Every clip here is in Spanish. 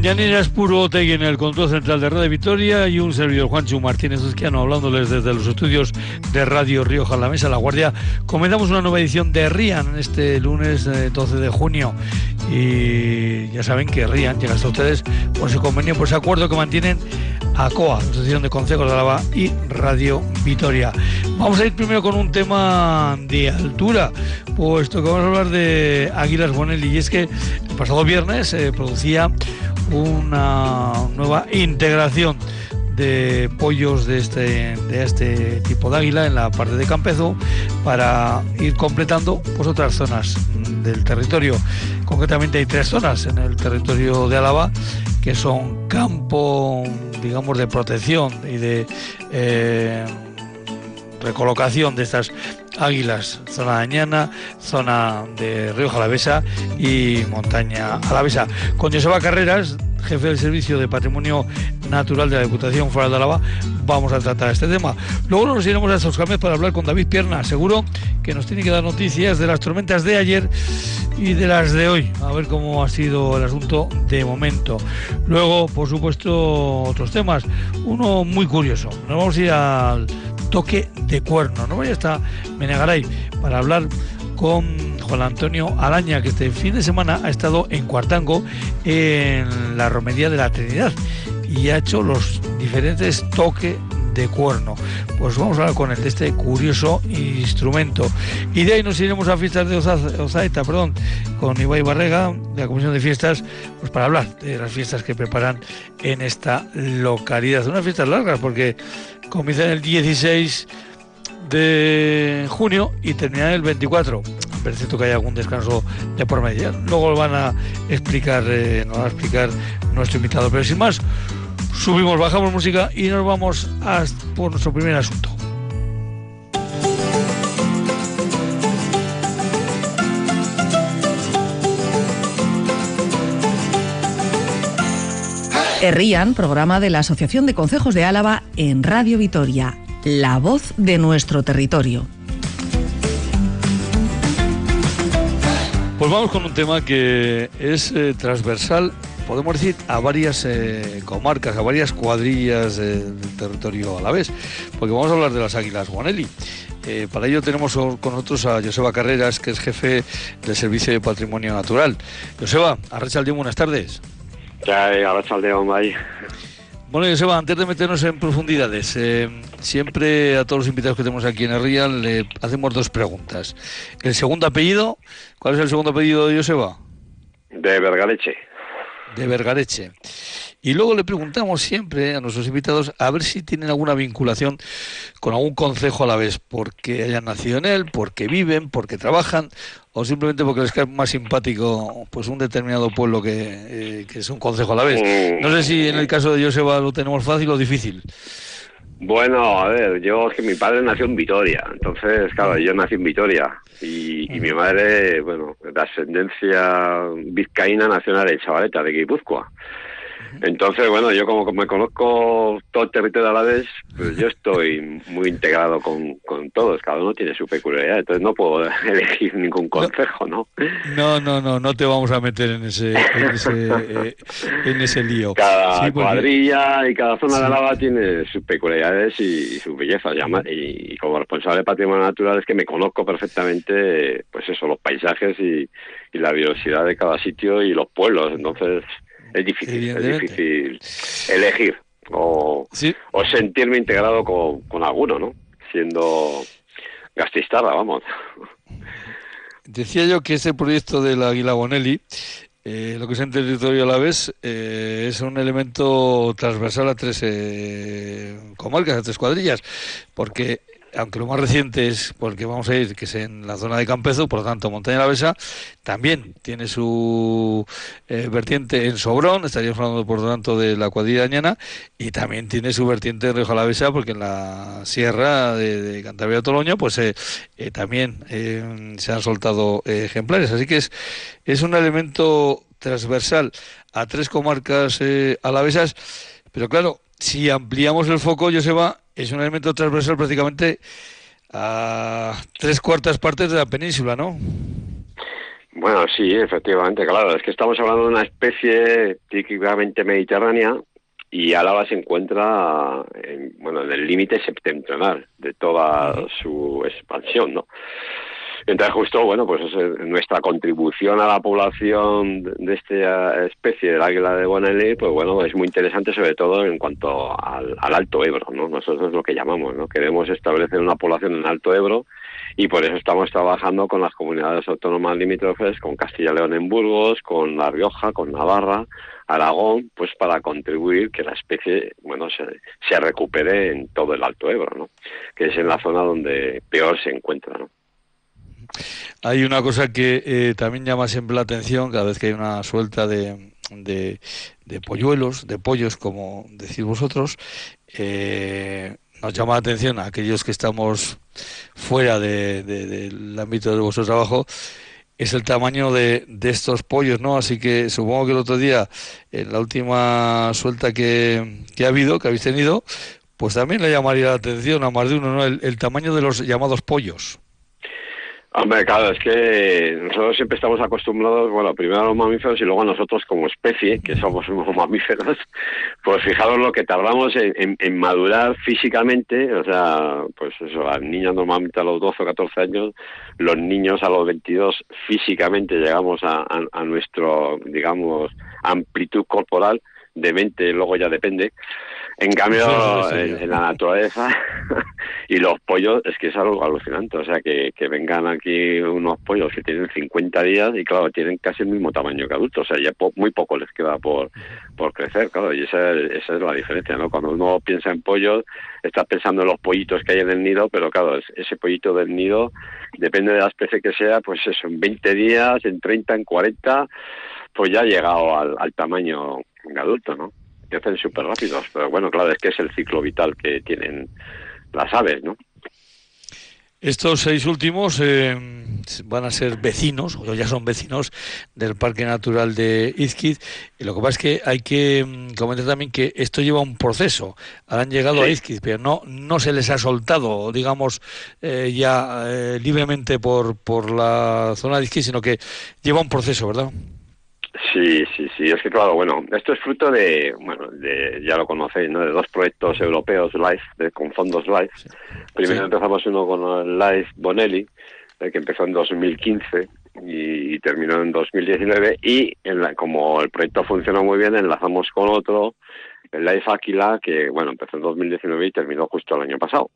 Moñaninas Puro Otegui en el control central de Radio Victoria y un servidor Juancho Martínez Uzquiano hablándoles desde los estudios de Radio Rioja La Mesa La Guardia. Comenzamos una nueva edición de RIAN este lunes 12 de junio y ya saben que RIAN llega hasta ustedes por ese convenio, por ese acuerdo que mantienen ACOA, Asociación de Consejos de Álava y Radio Vitoria. Vamos a ir primero con un tema de altura, puesto que vamos a hablar de Águilas Bonelli y es que el pasado viernes se producía una nueva integración de pollos de este, de este tipo de águila en la parte de Campezo para ir completando pues, otras zonas del territorio. Concretamente hay tres zonas en el territorio de Álava que son campo, digamos, de protección y de eh, recolocación de estas águilas, zona dañana, zona de Río Jalavesa y montaña alavesa. Con Joseba Carreras, jefe del Servicio de Patrimonio Natural de la Diputación Foral de Álava, vamos a tratar este tema. Luego nos iremos a estos cambios para hablar con David Pierna, seguro que nos tiene que dar noticias de las tormentas de ayer y de las de hoy, a ver cómo ha sido el asunto de momento. Luego, por supuesto, otros temas. Uno muy curioso. Nos vamos a ir al toque de cuerno. No vaya hasta Menegaray para hablar con Juan Antonio Alaña, que este fin de semana ha estado en Cuartango, en la romería de la Trinidad, y ha hecho los diferentes toques de cuerno. Pues vamos a hablar con él de este curioso instrumento. Y de ahí nos iremos a fiestas de Ozaeta, perdón, con Ibai Barrega, de la Comisión de Fiestas, pues para hablar de las fiestas que preparan en esta localidad. Unas fiestas largas porque comienzan el 16 de junio y terminan el 24 parece que hay algún descanso de por medio. Luego lo van a explicar, eh, nos va a explicar nuestro invitado. Pero sin más, subimos, bajamos música y nos vamos por nuestro primer asunto. RIAN, programa de la Asociación de Consejos de Álava en Radio Vitoria, la voz de nuestro territorio. Pues vamos con un tema que es eh, transversal, podemos decir, a varias eh, comarcas, a varias cuadrillas del territorio a la vez, porque vamos a hablar de las águilas Guanelli. Eh, para ello tenemos con nosotros a Joseba Carreras, que es jefe del Servicio de Patrimonio Natural. Joseba, Arrachaldeón, buenas tardes. Ya, Arrachaldeón, ahí. Bueno, Joseba, antes de meternos en profundidades, eh, siempre a todos los invitados que tenemos aquí en el Real le hacemos dos preguntas. El segundo apellido, ¿cuál es el segundo apellido de Joseba? De Vergareche. De Vergareche. Y luego le preguntamos siempre a nuestros invitados a ver si tienen alguna vinculación con algún concejo a la vez, porque hayan nacido en él, porque viven, porque trabajan, o simplemente porque les cae más simpático pues un determinado pueblo que, eh, es un concejo a la vez. No sé si en el caso de Joseba lo tenemos fácil o difícil. Bueno, a ver, yo es que mi padre nació en Vitoria, entonces, claro, yo nací en Vitoria y, y mi madre, bueno, de ascendencia vizcaína nacional de Chavaleta, de Guipúzcoa. Entonces, bueno, yo como me conozco todo el territorio de Alavés, pues yo estoy muy integrado con, con todos, cada uno tiene su peculiaridad, entonces no puedo elegir ningún consejo, ¿no? No, no, no, no te vamos a meter en ese, en ese, eh, en ese lío. Cada cuadrilla y cada zona de Álava tiene sus peculiaridades y, sus bellezas, y, y, como responsable de patrimonio natural es que me conozco perfectamente, pues eso, los paisajes y, y la biodiversidad de cada sitio y los pueblos, entonces es difícil, es difícil elegir o, o sentirme integrado con, con alguno, ¿no? Siendo gastistarra, vamos. Decía yo que ese proyecto del Águila Bonelli, eh, lo que es en territorio a la vez, eh, es un elemento transversal a tres eh, comarcas, a tres cuadrillas, porque aunque lo más reciente es porque vamos a ir que es en la zona de Campezo, por lo tanto Montaña la Besa también tiene su eh, vertiente en Sobrón, estaríamos hablando por lo tanto de la cuadrilla dañana, y también tiene su vertiente en Rioja la Besa, porque en la sierra de, Cantabria Toloño pues eh, eh, también se han soltado ejemplares, así que es, es un elemento transversal a tres comarcas alavesas, pero claro, si ampliamos el foco, Joseba, es un elemento transversal prácticamente a tres cuartas partes de la península, ¿no? Bueno, sí, efectivamente, claro. Es que estamos hablando de una especie típicamente mediterránea y Álava se encuentra en, bueno, en el límite septentrional de toda su expansión, ¿no? Entonces, justo, bueno, pues es nuestra contribución a la población de esta especie del águila de Bonelli, pues bueno, es muy interesante, sobre todo en cuanto al, Alto Ebro, ¿no? Nosotros es lo que llamamos, ¿no? Queremos establecer una población en Alto Ebro y por eso estamos trabajando con las comunidades autónomas limítrofes, con Castilla y León en Burgos, con La Rioja, con Navarra, Aragón, pues para contribuir que la especie, bueno, se, se recupere en todo el Alto Ebro, ¿no? Que es en la zona donde peor se encuentra, ¿no? Hay una cosa que eh, también llama siempre la atención cada vez que hay una suelta de, de, polluelos, de pollos, como decís vosotros. Eh, nos llama la atención a aquellos que estamos fuera del ámbito de vuestro trabajo es el tamaño de, de, estos pollos, ¿no? Así que supongo que el otro día, en la última suelta que, que ha habido, que habéis tenido, pues también le llamaría la atención a más de uno, ¿no? el tamaño de los llamados pollos. Hombre, claro, es que nosotros siempre estamos acostumbrados, bueno, primero a los mamíferos y luego a nosotros como especie, que somos unos mamíferos, pues fijaros lo que tardamos en, madurar físicamente, o sea, pues eso, a niños normalmente a los 12 o 14 años, los niños a los 22 físicamente llegamos a, a nuestro, digamos, amplitud corporal, de mente luego ya depende, en cambio, en, la naturaleza y los pollos es que es algo alucinante. O sea, que, que vengan aquí unos pollos que tienen 50 días y, claro, tienen casi el mismo tamaño que adultos. O sea, ya muy poco les queda por, por crecer, claro. Y esa, esa es la diferencia, ¿no? Cuando uno piensa en pollos, está pensando en los pollitos que hay en el nido, pero, claro, ese pollito del nido, depende de la especie que sea, pues eso, en 20 días, en 30, en 40, pues ya ha llegado al, al tamaño adulto, ¿no? Que hacen súper rápidos, pero bueno, claro, es que es el ciclo vital que tienen las aves, ¿no? Estos seis últimos eh, van a ser vecinos, o ya son vecinos, del Parque Natural de Izquiz. Y lo que pasa es que hay que mm, comentar también que esto lleva un proceso. Han llegado a Izquiz, pero no, no se les ha soltado, digamos, eh, ya eh, libremente por, por la zona de Izquiz, sino que lleva un proceso, ¿verdad? Sí, sí, sí. Es que claro, bueno, esto es fruto de, bueno, de, ya lo conocéis, ¿no? De dos proyectos europeos LIFE, con fondos LIFE. Primero empezamos uno con el LIFE Bonelli, que empezó en 2015 y, terminó en 2019 y en como el proyecto funcionó muy bien, enlazamos con otro, el LIFE Aquila, que bueno, empezó en 2019 y terminó justo el año pasado.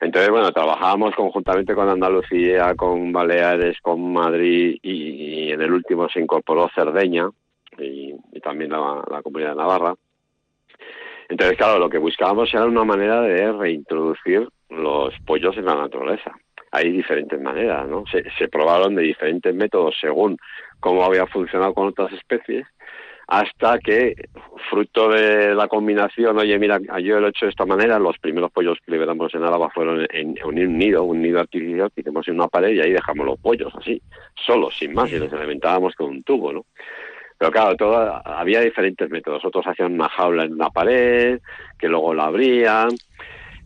Entonces, bueno, trabajábamos conjuntamente con Andalucía, con Baleares, con Madrid y, en el último se incorporó Cerdeña y, también la, comunidad de Navarra. Entonces, claro, lo que buscábamos era una manera de reintroducir los pollos en la naturaleza. Hay diferentes maneras, ¿no? Se, se probaron de diferentes métodos según cómo había funcionado con otras especies hasta que, fruto de la combinación, oye, mira, yo lo he hecho de esta manera, los primeros pollos que liberamos en Álava fueron en, un nido, un nido artificial hicimos en una pared y ahí dejamos los pollos así, solos, sin más, y los alimentábamos con un tubo, ¿no? Pero claro, todo, había diferentes métodos. Otros hacían una jaula en una pared, que luego la abrían,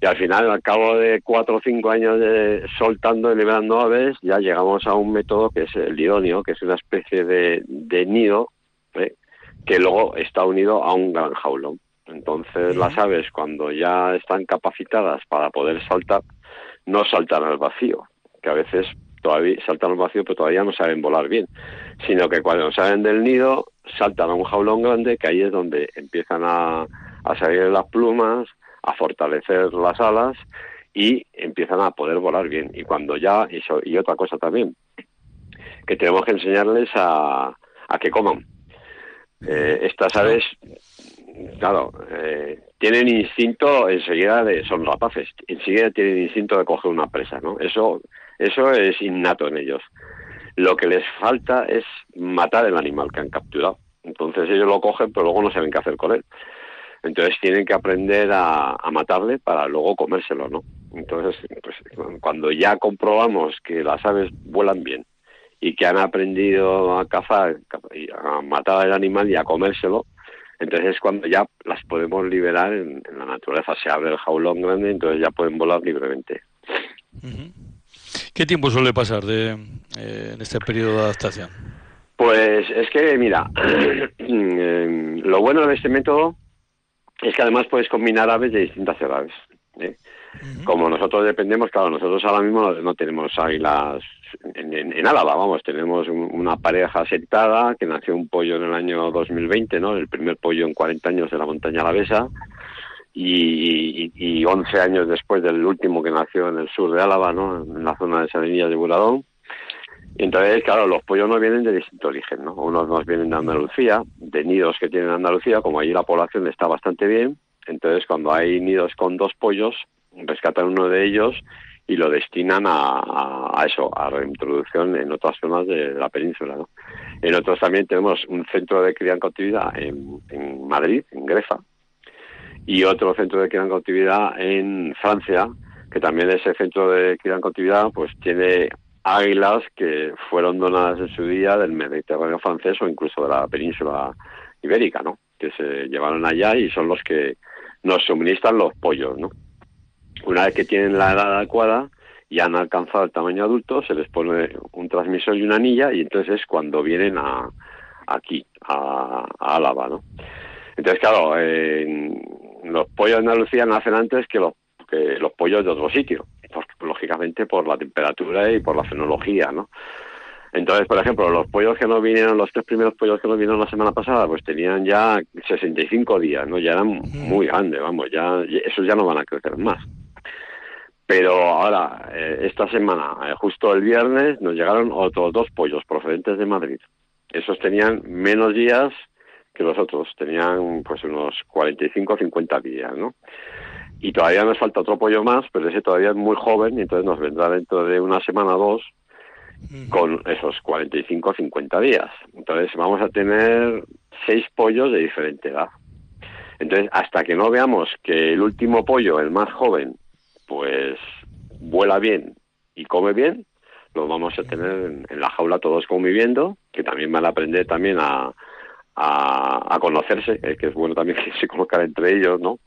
y al final, al cabo de cuatro o cinco años de soltando y liberando aves, ya llegamos a un método que es el idóneo, que es una especie de, de nido. Que luego está unido a un gran jaulón. Entonces las aves cuando ya están capacitadas para poder saltar, no saltan al vacío, que a veces todavía saltan al vacío pero todavía no saben volar bien, sino que cuando salen del nido saltan a un jaulón grande que ahí es donde empiezan a, a salir las plumas, a fortalecer las alas y empiezan a poder volar bien. Y cuando ya, y, y otra cosa también, que tenemos que enseñarles a, a que coman, eh, estas aves, claro, eh, tienen instinto enseguida de, son rapaces, enseguida tienen instinto de coger una presa, ¿no? Eso, eso es innato en ellos. Lo que les falta es matar el animal que han capturado. Entonces ellos lo cogen, pero luego no saben qué hacer con él. Entonces tienen que aprender a, a matarle para luego comérselo, ¿no? Entonces, pues, cuando ya comprobamos que las aves vuelan bien, y que han aprendido a cazar, a matar al animal y a comérselo, entonces es cuando ya las podemos liberar en, la naturaleza. Se abre el jaulón grande, entonces ya pueden volar libremente. ¿Qué tiempo suele pasar de, en este periodo de adaptación? Pues es que, mira, lo bueno de este método es que además puedes combinar aves de distintas edades. ¿eh? Como nosotros dependemos, claro, nosotros ahora mismo no, tenemos águilas en, Álava, vamos, tenemos una pareja sentada que nació un pollo en el año 2020, ¿no? El primer pollo en 40 años de la montaña alavesa y, y, 11 años después del último que nació en el sur de Álava, ¿no? En la zona de Salinillas de Buradón. Y entonces, claro, los pollos no vienen de distinto origen, ¿no? Unos nos vienen de Andalucía, de nidos que tienen Andalucía, como allí la población está bastante bien, entonces cuando hay nidos con dos pollos, rescatan uno de ellos y lo destinan a, eso, a reintroducción en otras zonas de, la península. ¿no? En otros también tenemos un centro de cría en cautividad en, en Madrid, en Grefa, y otro centro de cría en cautividad en Francia, que también ese centro de cría en cautividad pues tiene águilas que fueron donadas en su día del Mediterráneo francés o incluso de la península ibérica, ¿no? Que se llevaron allá y son los que nos suministran los pollos, ¿no? Una vez que tienen la edad adecuada y han alcanzado el tamaño adulto, se les pone un transmisor y una anilla y entonces es cuando vienen a, aquí, a, Álava, ¿no? Entonces, claro, los pollos de Andalucía nacen antes que los, que los pollos de otro sitio, lógicamente por la temperatura y por la fenología, ¿no? Entonces, por ejemplo, los pollos que nos vinieron, los tres primeros pollos que nos vinieron la semana pasada, pues tenían ya 65 días, ¿no? Ya eran muy grandes, vamos, ya esos ya no van a crecer más. Pero ahora, eh, esta semana, eh, justo el viernes, nos llegaron otros dos pollos procedentes de Madrid. Esos tenían menos días que los otros, tenían pues unos 45 o 50 días, ¿no? Y todavía nos falta otro pollo más, pero ese todavía es muy joven y entonces nos vendrá dentro de una semana o dos con esos 45 o 50 días. Entonces vamos a tener seis pollos de diferente edad. Entonces, hasta que no veamos que el último pollo, el más joven, pues vuela bien y come bien, lo vamos a tener en, la jaula todos conviviendo, que también van a aprender también a, a, conocerse, eh, que es bueno también que se conozcan entre ellos, ¿no?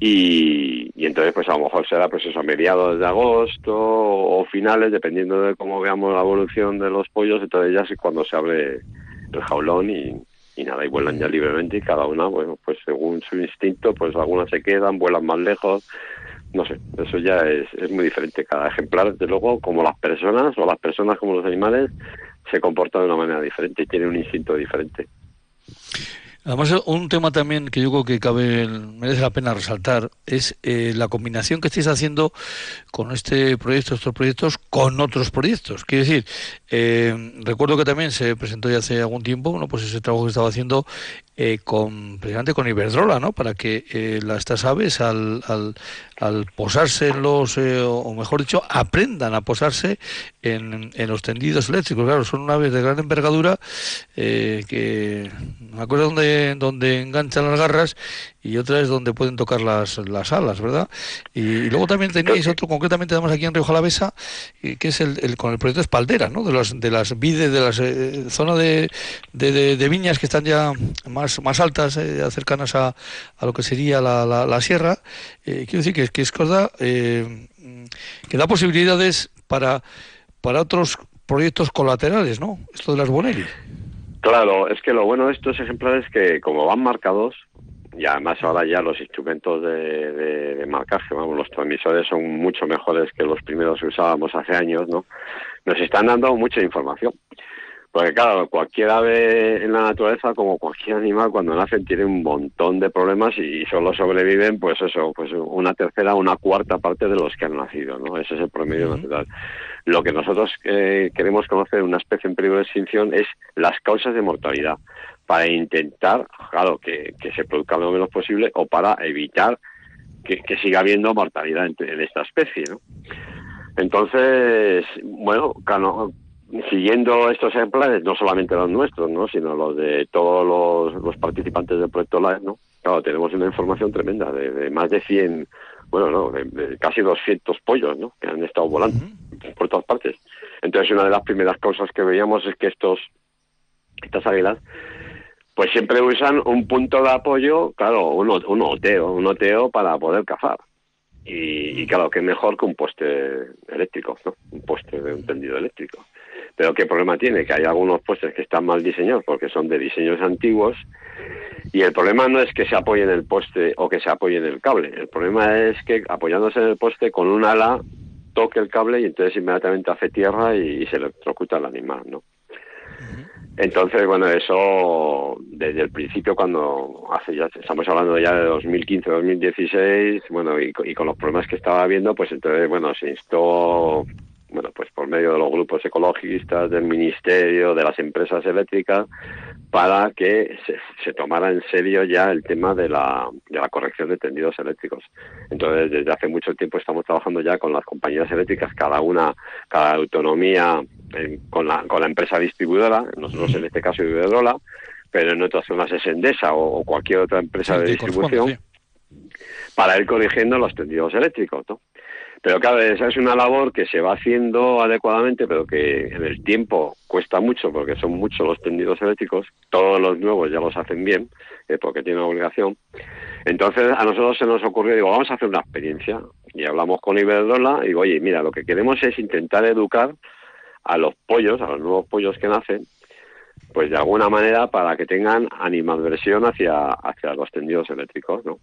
Y, y, entonces pues a lo mejor será pues eso a mediados de agosto o finales dependiendo de cómo veamos la evolución de los pollos entonces ya es cuando se abre el jaulón y, y nada y vuelan ya libremente y cada una bueno pues según su instinto pues algunas se quedan vuelan más lejos no sé, eso ya es, es muy diferente. Cada ejemplar, desde luego, como las personas o las personas como los animales, se comporta de una manera diferente y tiene un instinto diferente. Además, un tema también que yo creo que cabe, merece la pena resaltar es eh, la combinación que estáis haciendo con este proyecto, estos proyectos, con otros proyectos. Quiero decir, eh, recuerdo que también se presentó ya hace algún tiempo, bueno, pues ese trabajo que estaba haciendo eh, con precisamente con Iberdrola, ¿no? Para que eh, estas aves al, al, al posarse en los, eh, o mejor dicho, aprendan a posarse en, en, los tendidos eléctricos. Claro, son aves de gran envergadura eh, que una cosa donde, donde enganchan las garras y otra es donde pueden tocar las, las alas, ¿verdad? Y, luego también tenéis otro, concretamente además aquí en Río Jalavesa, que es el, con el proyecto Espaldera, ¿no? De las, de las vides, de las eh, zonas de, de, viñas que están ya más, más altas, eh, cercanas a, a, lo que sería la, la, sierra. Eh, quiero decir que, que es cosa eh, que da posibilidades para, para otros proyectos colaterales, ¿no? Esto de las Bonelli. Claro, es que lo bueno de estos ejemplares es que como van marcados, y además ahora ya los instrumentos de, de, de, marcaje, vamos, los transmisores son mucho mejores que los primeros que usábamos hace años, ¿no? Nos están dando mucha información. Porque claro, cualquier ave en la naturaleza, como cualquier animal, cuando nacen tiene un montón de problemas y solo sobreviven, pues eso, pues una tercera, una cuarta parte de los que han nacido, ¿no? Ese es el promedio natural. Lo que nosotros eh, queremos conocer una especie en peligro de extinción es las causas de mortalidad para intentar, claro, que, que se produzca lo menos posible o para evitar que, que siga habiendo mortalidad en, en, esta especie, ¿no? Entonces, bueno, siguiendo estos ejemplares, no solamente los nuestros, ¿no? sino los de todos los, los participantes del proyecto LIFE, ¿no? Claro, tenemos una información tremenda de, de más de 100, bueno, no, de, de, casi 200 pollos, ¿no? Que han estado volando uh -huh. por todas partes. Entonces, una de las primeras causas que veíamos es que estos estas águilas pues siempre usan un punto de apoyo, claro, un, un oteo, un oteo para poder cazar. Y, claro, que mejor que un poste eléctrico, ¿no? Un poste de un tendido eléctrico. Pero ¿qué problema tiene? Que hay algunos postes que están mal diseñados porque son de diseños antiguos y el problema no es que se apoye en el poste o que se apoye en el cable. El problema es que apoyándose en el poste con un ala toque el cable y entonces inmediatamente hace tierra y, se electrocuta el animal, ¿no? Entonces, bueno, eso desde el principio, cuando hace ya, estamos hablando ya de 2015, 2016, bueno, y, con los problemas que estaba habiendo, pues entonces, bueno, se instó bueno, pues por medio de los grupos ecologistas, del ministerio, de las empresas eléctricas, para que se, tomara en serio ya el tema de la, de la corrección de tendidos eléctricos. Entonces, desde hace mucho tiempo estamos trabajando ya con las compañías eléctricas, cada una, cada autonomía con, la, con la empresa distribuidora, nosotros en este caso Iberdrola, pero en otras zonas es Endesa o, cualquier otra empresa de distribución, para ir corrigiendo los tendidos eléctricos. ¿no? Pero claro, esa es una labor que se va haciendo adecuadamente, pero que en el tiempo cuesta mucho porque son muchos los tendidos eléctricos. Todos los nuevos ya los hacen bien, eh, porque tienen obligación. Entonces a nosotros se nos ocurrió, digo, vamos a hacer una experiencia. Y hablamos con Iberdrola y digo, oye, mira, lo que queremos es intentar educar a los pollos, a los nuevos pollos que nacen, pues de alguna manera para que tengan animadversión hacia, hacia los tendidos eléctricos, ¿no?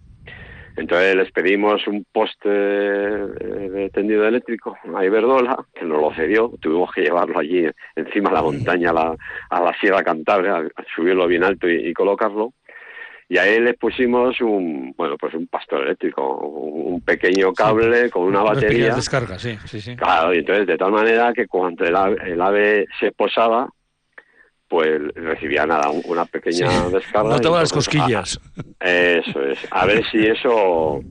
Entonces les pedimos un poste de tendido eléctrico a Iberdola, que nos lo cedió, tuvimos que llevarlo allí encima de la montaña, a la, a la Sierra Cantabria, a subirlo bien alto y, colocarlo. Y ahí les pusimos un, bueno, pues un pastor eléctrico, un pequeño cable con una, batería. descarga, sí, sí, sí. Claro, y entonces de tal manera que cuando el ave se posaba, pues recibía nada, una pequeña descarga. No las cosquillas. eso es. A ver si eso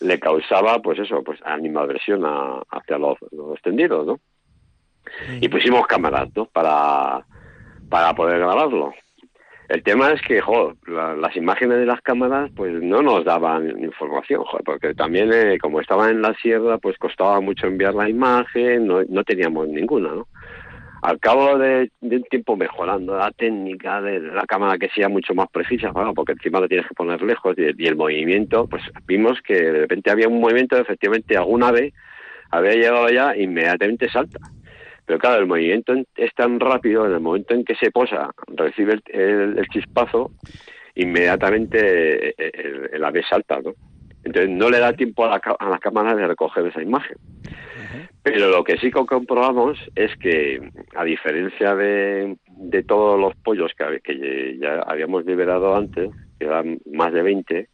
le causaba, pues eso, pues animadversión hacia los, tendidos, ¿no? Y pusimos cámaras, ¿no? Para, para poder grabarlo. El tema es que, joder, las imágenes de las cámaras, pues no nos daban información, joder, porque también, eh, como estaba en la sierra, pues costaba mucho enviar la imagen, no, no teníamos ninguna, ¿no? Al cabo de, un tiempo mejorando la técnica de la cámara que sea mucho más precisa, porque encima lo tienes que poner lejos y, el movimiento, pues vimos que de repente había un movimiento, efectivamente alguna vez había llegado ya, inmediatamente salta. Pero claro, el movimiento es tan rápido, en el momento en que se posa, recibe el, chispazo, inmediatamente el, el, ave salta, ¿no? Entonces no le da tiempo a la, a la cámara de recoger esa imagen. Pero lo que sí comprobamos es que, a diferencia de, de todos los pollos que, que ya habíamos liberado antes, que eran más de 20,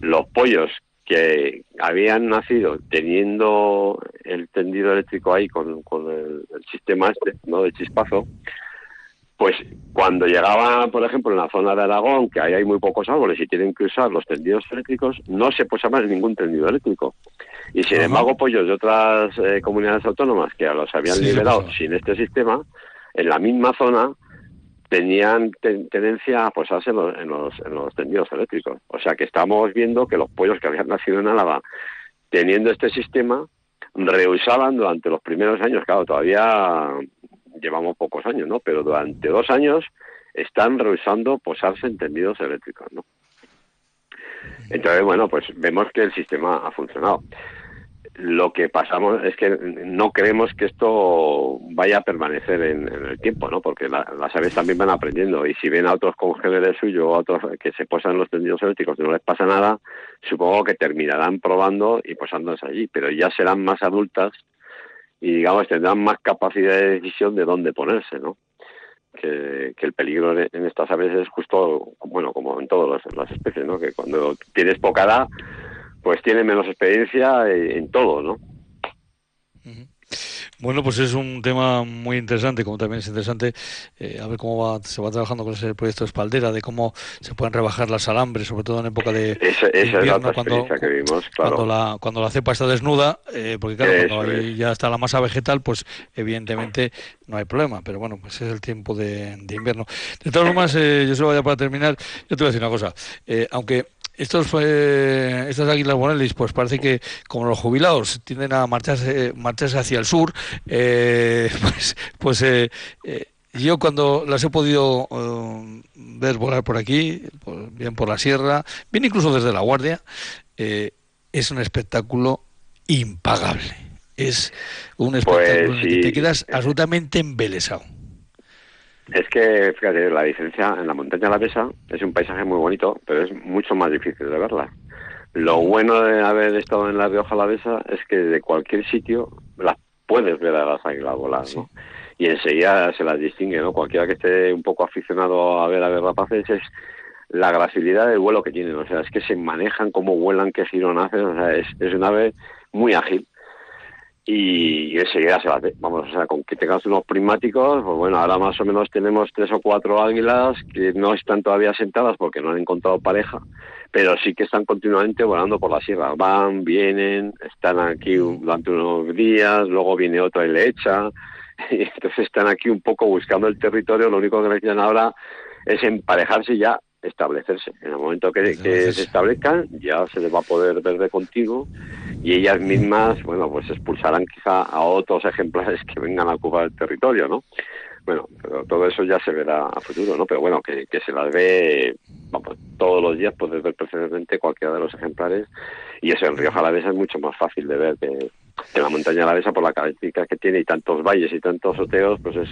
los pollos que habían nacido teniendo el tendido eléctrico ahí con, con el, el, sistema este, ¿no? de chispazo, pues cuando llegaba, por ejemplo, en la zona de Aragón, que ahí hay muy pocos árboles y tienen que usar los tendidos eléctricos, no se posaban en ningún tendido eléctrico. Y sin embargo, pollos de otras eh, comunidades autónomas que los habían liberado sin este sistema, en la misma zona tenían tendencia a posarse en los, en, los, en los tendidos eléctricos. O sea que estamos viendo que los pollos que habían nacido en Álava, teniendo este sistema, rehusaban durante los primeros años, claro, todavía llevamos pocos años, ¿no? Pero durante dos años están rehusando posarse en tendidos eléctricos, ¿no? Entonces, bueno, pues vemos que el sistema ha funcionado. Lo que pasamos es que no creemos que esto vaya a permanecer en, el tiempo, ¿no? Porque las aves también van aprendiendo y si ven a otros congéneres suyos o a otros que se posan los tendidos eléctricos y no les pasa nada, supongo que terminarán probando y posándose allí, pero ya serán más adultas y digamos tendrán más capacidad de decisión de dónde ponerse, ¿no? Que, el peligro en estas aves es justo, bueno, como en todas las, especies, ¿no? Que cuando tienes poca edad, pues tienes menos experiencia en, todo, ¿no? Bueno, pues es un tema muy interesante, como también es interesante eh, a ver cómo va, se va trabajando con ese proyecto de espaldera, de cómo se pueden rebajar las alambres, sobre todo en época de, invierno, cuando, que vimos, cuando, la, cuando la cepa está desnuda, eh, porque claro, cuando ya está la masa vegetal, pues evidentemente no hay problema, pero bueno, pues es el tiempo de, invierno. De todas formas, eh, yo solo vaya para terminar, yo te voy a decir una cosa, aunque estos fue, estas águilas borealis, pues parece que como los jubilados tienden a marcharse, marcharse hacia el sur, eh, pues, pues eh, eh, yo cuando las he podido ver volar por aquí, bien por la sierra, bien incluso desde la guardia, es un espectáculo impagable. Es un espectáculo Pues en el que te quedas absolutamente embelesado. Es que, fíjate, la diferencia en la montaña Alavesa es un paisaje muy bonito, pero es mucho más difícil de verla. Lo bueno de haber estado en la Rioja Alavesa es que de cualquier sitio las puedes ver a las águilas volar, ¿no? Y enseguida se las distingue, ¿no? Cualquiera que esté un poco aficionado a ver a ver rapaces es la gracilidad del vuelo que tienen, o sea, es que se manejan, cómo vuelan, qué girón hacen, o sea, es, es una ave muy ágil y, enseguida se bate. Vamos, o sea, con que tengas unos prismáticos, pues bueno, ahora más o menos tenemos tres o cuatro águilas que no están todavía sentadas porque no han encontrado pareja, pero sí que están continuamente volando por la sierra. Van, vienen, están aquí durante unos días, luego viene otra y le echa, y entonces están aquí un poco buscando el territorio, lo único que necesitan ahora es emparejarse ya establecerse. En el momento que, se establezcan, ya se les va a poder ver de contigo y ellas mismas, bueno, pues expulsarán quizá a otros ejemplares que vengan a ocupar el territorio, ¿no? Bueno, pero todo eso ya se verá a futuro, ¿no? Pero bueno, que, que se las ve, vamos, todos los días puedes ver perfectamente cualquiera de los ejemplares y eso en Rioja Alavesa es mucho más fácil de ver que, que la montaña Alavesa por la característica que tiene y tantos valles y tantos soteos, pues es,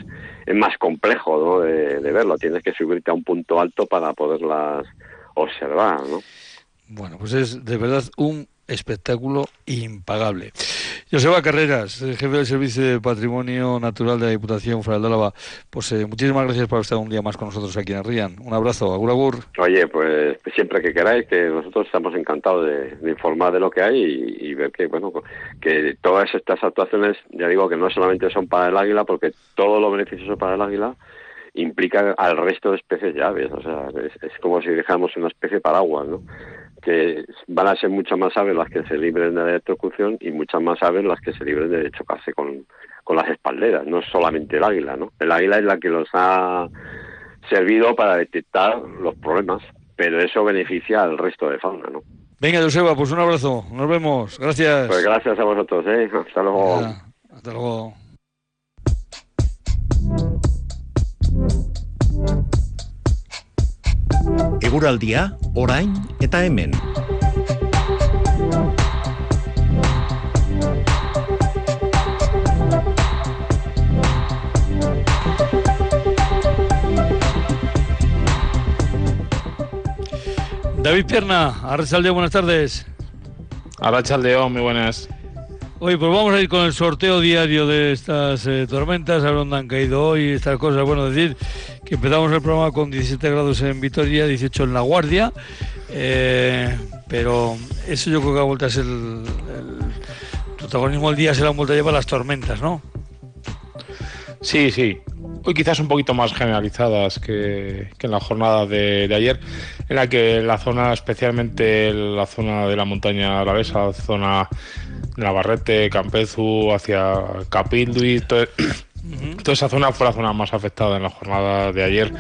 es más complejo, ¿no? De, de verlo, tienes que subirte a un punto alto para poderlas observar, ¿no? Bueno, pues es de verdad un espectáculo impagable. Joseba Carreras, eh, jefe del Servicio de Patrimonio Natural de la Diputación Foral de Álava, pues eh, muchísimas gracias por estar un día más con nosotros aquí en Rían. Un abrazo, agur agur. Oye, pues siempre que queráis, que nosotros estamos encantados de, informar de lo que hay y, ver que, bueno, que todas estas actuaciones, ya digo que no solamente son para el águila, porque todo lo beneficioso para el águila implica al resto de especies de aves, o sea, es, como si dejáramos una especie paraguas, ¿no? Que van a ser muchas más aves las que se libren de la electrocución y muchas más aves las que se libren de chocarse con, con las espalderas, no solamente el águila, ¿no? El águila es la que los ha servido para detectar los problemas, pero eso beneficia al resto de fauna, ¿no? Venga, Joseba, pues un abrazo. Nos vemos. Gracias. Pues gracias a vosotros, ¿eh? Hasta luego. Hasta luego. Eguraldia, orain eta hemen. David Pierna, Arrasaldeo, buenas tardes. Arrachaldeón, muy buenas. Oye, pues vamos a ir con el sorteo diario de estas eh, tormentas, a ver dónde han caído hoy, estas cosas. Bueno, decir que empezamos el programa con 17 grados en Vitoria, 18 en La Guardia, eh, pero eso yo creo que a ser el, el protagonismo del día, se la han vuelto a llevar las tormentas, ¿no? Sí, sí. Hoy quizás un poquito más generalizadas que, en la jornada de, ayer, en la que la zona, especialmente la zona de la montaña alavesa, zona de Navarrete, Campezu, hacia Capilduy, todo, uh -huh. toda esa zona fue la zona más afectada en la jornada de ayer,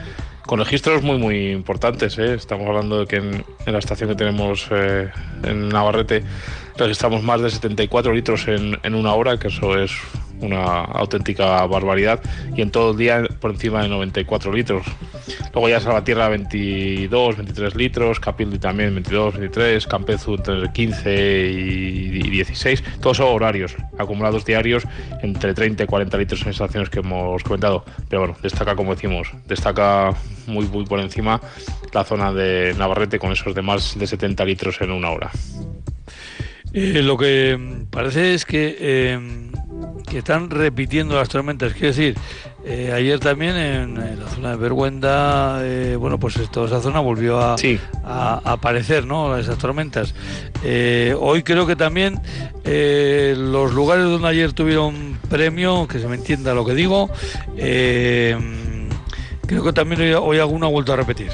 con registros muy, muy importantes. ¿eh? Estamos hablando de que en, la estación que tenemos eh, en Navarrete registramos más de 74 litros en, en una hora, que eso es una auténtica barbaridad y en todo el día por encima de 94 litros. Luego ya Salvatierra 22, 23 litros, Capildi también 22, 23, Campezu entre 15 y 16, todos son horarios, acumulados diarios entre 30 y 40 litros en estaciones que hemos comentado. Pero bueno, destaca como decimos, destaca muy, muy por encima la zona de Navarrete con esos de más de 70 litros en una hora. Eh, lo que parece es que, eh, que, están repitiendo las tormentas. Quiero decir, eh, ayer también en, en, la zona de Berguenda, eh, bueno, pues toda esa zona volvió a, sí. a, a aparecer, ¿no? Esas tormentas. Eh, hoy creo que también eh, los lugares donde ayer tuvieron premio, que se me entienda lo que digo, creo que también hoy, hoy alguna ha vuelto a repetir.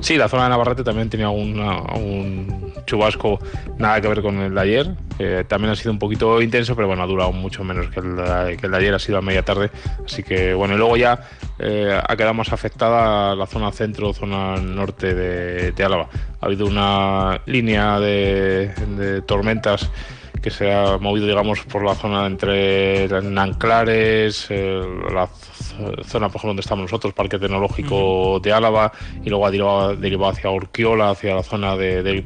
Sí, la zona de Navarrete también tenía una, un chubasco nada que ver con el de ayer. Eh, también ha sido un poquito intenso, pero bueno, ha durado mucho menos que el, de, que el de ayer, ha sido a media tarde. Así que bueno, y luego ya eh, ha quedado más afectada la zona centro, zona norte de, de Álava. Ha habido una línea de, tormentas que se ha movido, digamos, por la zona entre Nanclares, la zona, por ejemplo, donde estamos nosotros, Parque Tecnológico de Álava, y luego ha derivado, hacia Urquiola, hacia la zona de, de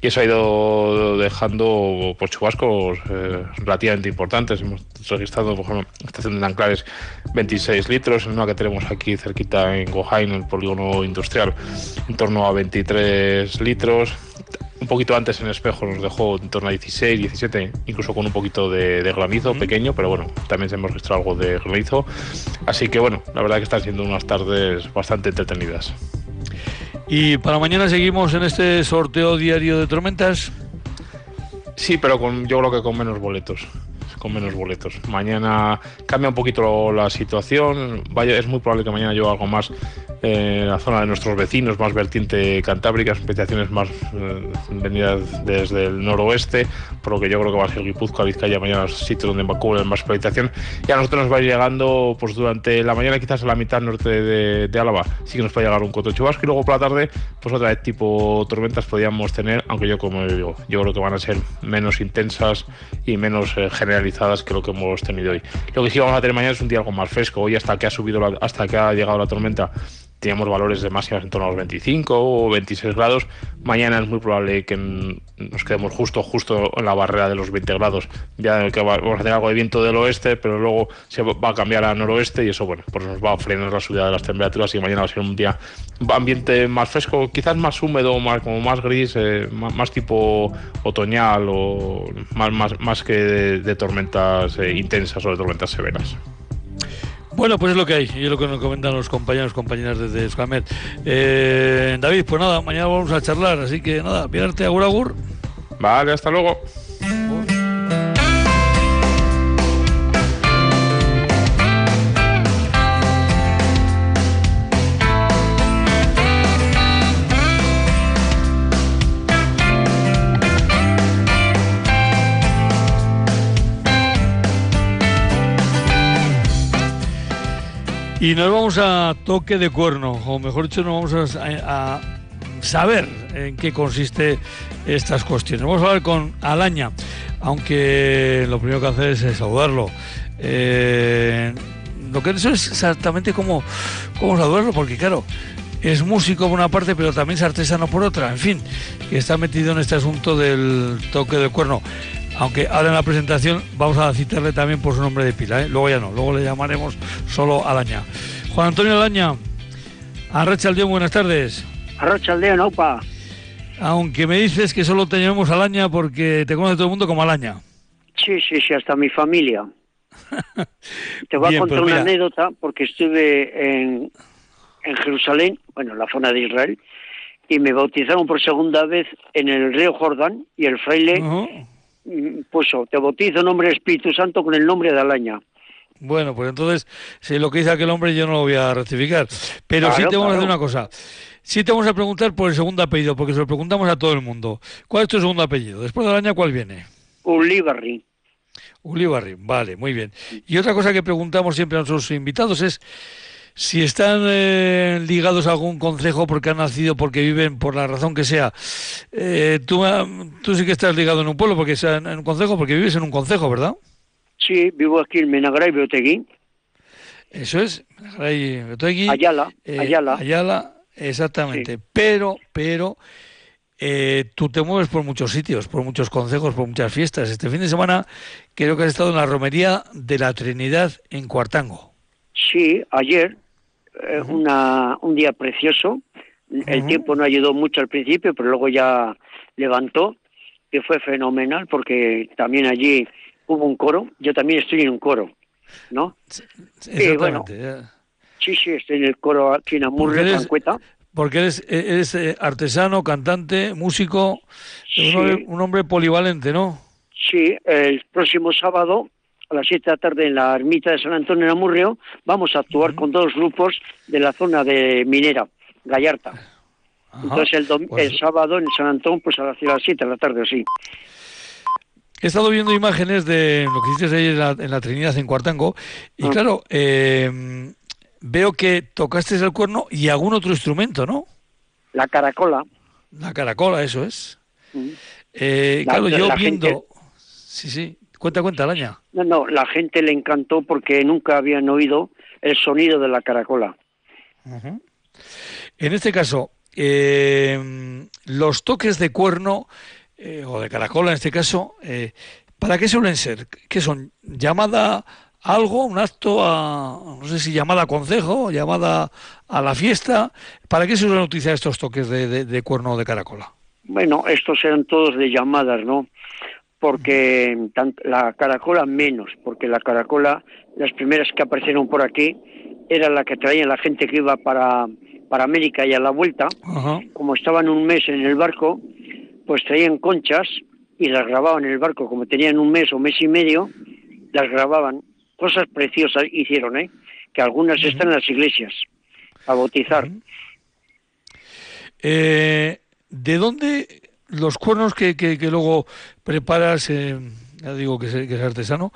y eso ha ido dejando pues, chubascos eh, relativamente importantes. Hemos registrado, por ejemplo, estación de Nanclares 26 litros, en una que tenemos aquí cerquita en Gohain, en el polígono industrial, en torno a 23 litros un poquito antes en espejo nos dejó en torno a 16, 17, incluso con un poquito de, granizo pequeño, pero bueno, también se hemos registrado algo de granizo. Así que bueno, la verdad que están siendo unas tardes bastante entretenidas. ¿Y para mañana seguimos en este sorteo diario de tormentas? Sí, pero con, yo creo que con menos boletos con menos boletos. Mañana cambia un poquito la situación. Vaya, es muy probable que mañana yo algo más eh, la zona de nuestros vecinos, más vertiente cantábrica, expectaciones más eh, venidas desde el noroeste, por lo que yo creo que va a ser Guipúzcoa, Vizcaya, mañana sitio donde va a más precipitación. Y a nosotros nos va a ir llegando pues durante la mañana, quizás a la mitad norte de, Álava, sí que nos puede llegar un coto chubasco y luego por la tarde, pues otra vez tipo tormentas podríamos tener, aunque yo como digo, yo creo que van a ser menos intensas y menos eh, generalizadas que lo que hemos tenido hoy. Lo que sí vamos a tener mañana es un día algo más fresco. Hoy hasta que ha subido hasta que ha llegado la tormenta teníamos valores de máximas en torno a los 25 o 26 grados. Mañana es muy probable que nos quedemos justo, justo en la barrera de los 20 grados. Ya que vamos a tener algo de viento del oeste, pero luego se va a cambiar a noroeste y eso, bueno, pues nos va a frenar la subida de las temperaturas y mañana va a ser un día ambiente más fresco, quizás más húmedo, más, como más gris, eh, más, tipo otoñal o más, más, más que de, tormentas eh, intensas o de tormentas severas. Bueno, pues es lo que hay, y es lo que nos comentan los compañeros, compañeras desde Escamet. Eh, David, pues nada, mañana vamos a charlar, así que nada, piedarte, agur agur. Vale, hasta luego. Y nos vamos a toque de cuerno, o mejor dicho, nos vamos a, saber en qué consiste estas cuestiones. Vamos a hablar con Alaña, aunque lo primero que hacer es saludarlo. Eh, lo que eso es exactamente cómo, cómo saludarlo, porque claro, es músico por una parte, pero también es artesano por otra. En fin, que está metido en este asunto del toque de cuerno aunque ahora en la presentación vamos a citarle también por su nombre de pila, ¿eh? luego ya no, luego le llamaremos solo Alaña. Juan Antonio Alaña, Arrachaldeo, buenas tardes. Arrachaldeo, Opa. Aunque me dices que solo te llamamos Alaña porque te conoce todo el mundo como Alaña. Sí, sí, sí, hasta mi familia. te voy a contar pues una anécdota porque estuve en, en Jerusalén, bueno, en la zona de Israel, y me bautizaron por segunda vez en el río Jordán y el fraile pues te bautizo en nombre del Espíritu Santo con el nombre de Alaña. Bueno, pues entonces, si lo que dice aquel hombre yo no lo voy a rectificar. Pero sí te vamos a hacer una cosa. Sí te vamos a preguntar por el segundo apellido, porque se lo preguntamos a todo el mundo. ¿Cuál es tu segundo apellido? Después de Alaña, ¿cuál viene? Ulibarri. Ulibarri, vale, muy bien. Y otra cosa que preguntamos siempre a nuestros invitados es si están eh, ligados a algún concejo porque han nacido, porque viven, por la razón que sea, eh, tú, ah, tú sí que estás ligado en un pueblo, porque sea en un concejo, porque vives en un concejo, ¿verdad? Sí, vivo aquí en Menagray, Beotegui. Eso es, Menagray, Beotegui. Ayala, eh, Ayala. Ayala, exactamente. Pero, pero, tú te mueves por muchos sitios, por muchos consejos, por muchas fiestas. Este fin de semana creo que has estado en la romería de la Trinidad en Cuartango. Sí, ayer, una, un día precioso. El tiempo no ayudó mucho al principio, pero luego ya levantó, que fue fenomenal porque también allí hubo un coro. Yo también estoy en un coro, ¿no? Sí, bueno, sí, sí, estoy en el coro aquí en Amurre, Francueta. Porque eres, eres eh, artesano, cantante, músico, un, hombre, polivalente, ¿no? Sí, el próximo sábado a las 7 de la tarde en la ermita de San Antonio en Amurrio, vamos a actuar con dos grupos de la zona de Minera, Gallarta. Entonces el, pues el sábado en San Antonio, pues a las 7 de la tarde, sí. He estado viendo imágenes de lo que hiciste ahí en la, Trinidad, en Cuartango, y ah. claro, eh, veo que tocaste el cuerno y algún otro instrumento, ¿no? La caracola. La caracola, eso es. Eh, claro, yo viendo... Sí, sí. Cuenta, cuenta, Alaña. No, no, la gente le encantó porque nunca habían oído el sonido de la caracola. En este caso, eh, los toques de cuerno, eh, o de caracola en este caso, eh, ¿para qué suelen ser? ¿Qué son? ¿Llamada algo, un acto a, no sé si llamada a consejo, llamada a la fiesta? ¿Para qué suelen utilizar estos toques de, cuerno o de caracola? Bueno, estos eran todos de llamadas, ¿no? Porque la caracola menos, porque la caracola, las primeras que aparecieron por aquí, era la que traía la gente que iba para, para América y a la vuelta. Como estaban un mes en el barco, pues traían conchas y las grababan en el barco. Como tenían un mes o mes y medio, las grababan. Cosas preciosas hicieron, ¿eh? Que algunas están en las iglesias a bautizar. Eh, ¿De dónde los cuernos que, que, luego preparas, eh, ya digo que que es artesano,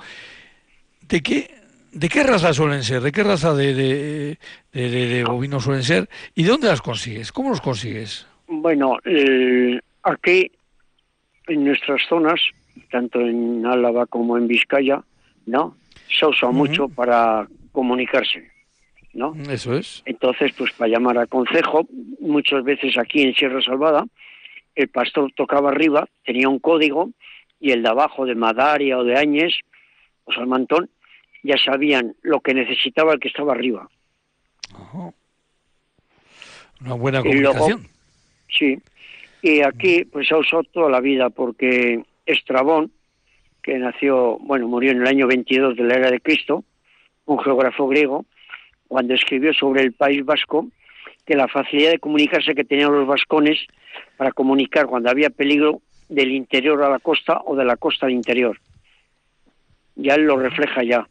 de qué ¿De qué raza suelen ser? ¿De qué raza de, de, de, bovinos suelen ser? ¿Y de dónde las consigues? ¿Cómo los consigues? Bueno, eh, aquí en nuestras zonas, tanto en Álava como en Vizcaya, ¿no? Se usa mucho para comunicarse, ¿no? Eso es. Entonces, pues para llamar a consejo, muchas veces aquí en Sierra Salvada, el pastor tocaba arriba, tenía un código, y el de abajo, de Madaria o de Áñez, o Salmantón, ya sabían lo que necesitaba el que estaba arriba. Una buena comunicación. sí. Y aquí pues ha usado toda la vida porque Estrabón, que nació, bueno, murió en el año 22 de la era de Cristo, un geógrafo griego, cuando escribió sobre el País Vasco, que la facilidad de comunicarse que tenían los vascones para comunicar cuando había peligro del interior a la costa o de la costa al interior. Ya él lo refleja ya.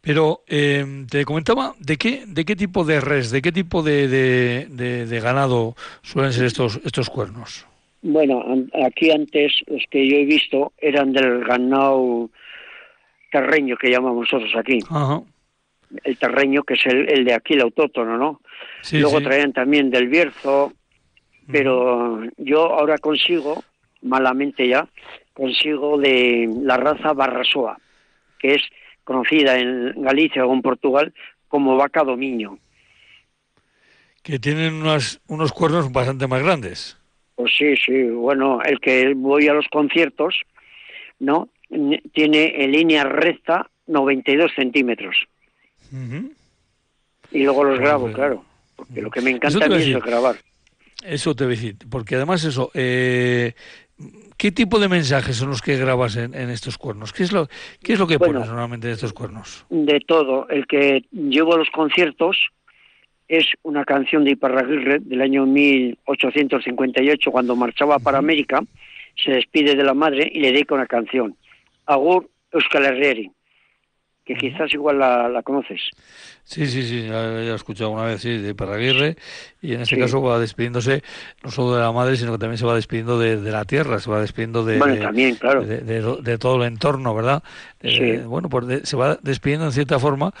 Pero eh, te comentaba, ¿de qué, ¿de qué tipo de res, de qué tipo de, de, ganado suelen ser estos, estos cuernos? Bueno, aquí antes los que yo he visto eran del ganado terreño que llamamos nosotros aquí. El terreño, que es el, de aquí, el autóctono, ¿no? Luego traían también del Bierzo, pero yo ahora consigo, malamente ya, consigo de la raza Barrasoa, que es conocida en Galicia o en Portugal como vaca dominio. Que tienen unos, unos cuernos bastante más grandes. Pues sí, sí. Bueno, el que voy a los conciertos, ¿no? Tiene en línea recta 92 centímetros. Y luego los grabo, claro. Porque lo que me encanta es grabar. Eso te voy a decir, porque además eso, eh, ¿Qué tipo de mensajes son los que grabas en, estos cuernos? ¿Qué es lo, qué es lo que pones normalmente en estos cuernos? De todo. El que llevo a los conciertos es una canción de Iparraguirre del año 1858, cuando marchaba para América, se despide de la madre y le dedica una canción. Agur Euskal que quizás igual la, conoces. Sí, sí, sí, ya, he escuchado una vez, sí, de Parraguirre, y en este caso va despidiéndose no solo de la madre, sino que también se va despidiendo de, la tierra, se va despidiendo de, también, claro. de, todo el entorno, ¿verdad? Eh, bueno, pues se va despidiendo en cierta forma,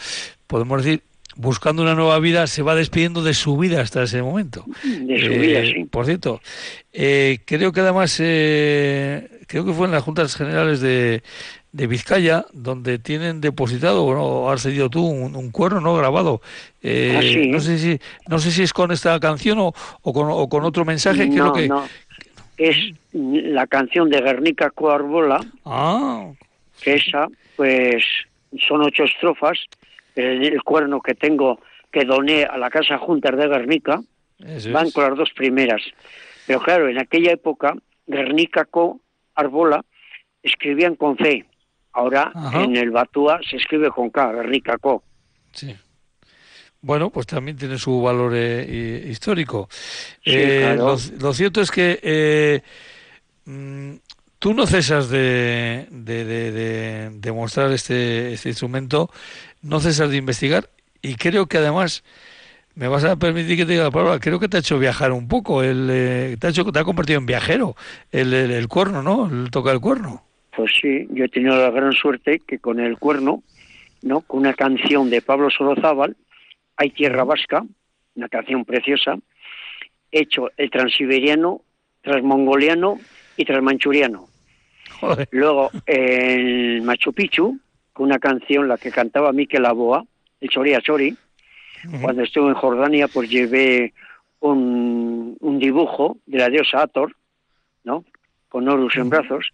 podemos decir, buscando una nueva vida, se va despidiendo de su vida hasta ese momento. De su vida, eh, sí. Por cierto, eh, creo que además, creo que fue en las Juntas Generales de, de Vizcaya, donde tienen depositado, bueno, has cedido tú un, cuerno no grabado. Eh, ah, no sé si no sé si es con esta canción o, o, con, otro mensaje. No, que... no. Es la canción de Guernica Coarbola. Ah. Que esa, pues, son ocho estrofas. El, el cuerno que tengo, que doné a la Casa Junta de Guernica, van con las dos primeras. Pero claro, en aquella época, Guernica Co Arbola escribían con fe Ahora en el Batúa se escribe con K, Guernica Co. Sí. Bueno, pues también tiene su valor eh, histórico. Sí, eh, lo, cierto es que eh, mm, tú no cesas de, de, mostrar este, este, instrumento, no cesas de investigar y creo que además me vas a permitir que te diga la palabra, creo que te ha hecho viajar un poco, el, te, ha hecho, te ha convertido en viajero el, el, el cuerno, ¿no? El toca el cuerno. Pues sí, yo he tenido la gran suerte que con el cuerno, ¿no? Con una canción de Pablo Solozábal, Hay Tierra Vasca, una canción preciosa, hecho el transiberiano, transmongoliano y transmanchuriano. Luego, en Machu Picchu, con una canción, la que cantaba Mikel Aboa, el Choria Chori. Cuando estuve en Jordania, pues llevé un, un dibujo de la diosa Ator, ¿no? Con Horus en brazos.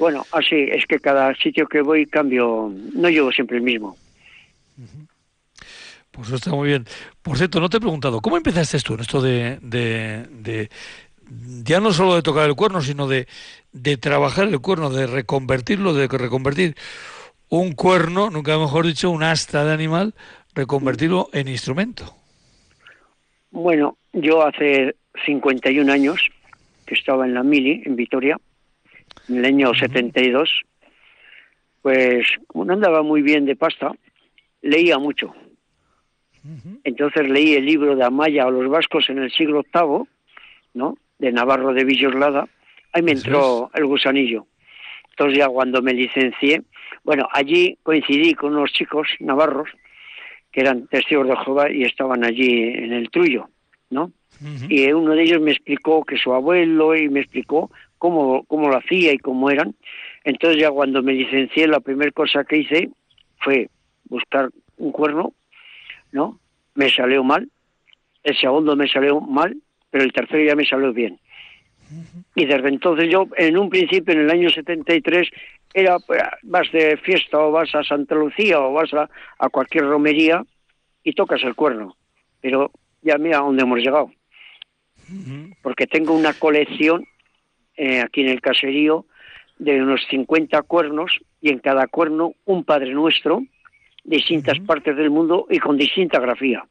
Bueno, así es que cada sitio que voy cambio, no llevo siempre el mismo. Pues eso está muy bien. Por cierto, no te he preguntado, ¿cómo empezaste tú en esto de, de, ya no solo de tocar el cuerno, sino de, de trabajar el cuerno, de reconvertirlo, de reconvertir un cuerno, nunca mejor dicho, un asta de animal, reconvertirlo en instrumento? Bueno, yo hace 51 años que estaba en la Mili, en Vitoria, en el año 72, pues como no andaba muy bien de pasta, leía mucho. Entonces leí el libro de Amaya a los vascos en el siglo VIII, ¿no? De Navarro de Villoslada. Ahí me entró el gusanillo. Entonces ya cuando me licencié, bueno, allí coincidí con unos chicos navarros que eran testigos de Jehová y estaban allí en el Trullo, ¿no? Y uno de ellos me explicó que su abuelo y me explicó cómo, cómo lo hacía y cómo eran. Entonces ya cuando me licencié, la primera cosa que hice fue buscar un cuerno, ¿no? Me salió mal, el segundo me salió mal, pero el tercero ya me salió bien. Y desde entonces yo, en un principio, en el año 73, era, pues, vas de fiesta o vas a Santa Lucía o vas a, cualquier romería y tocas el cuerno. Pero ya mira a dónde hemos llegado. Porque tengo una colección eh, aquí en el caserío de unos 50 cuernos y en cada cuerno un Padre Nuestro, distintas partes del mundo y con distinta grafía.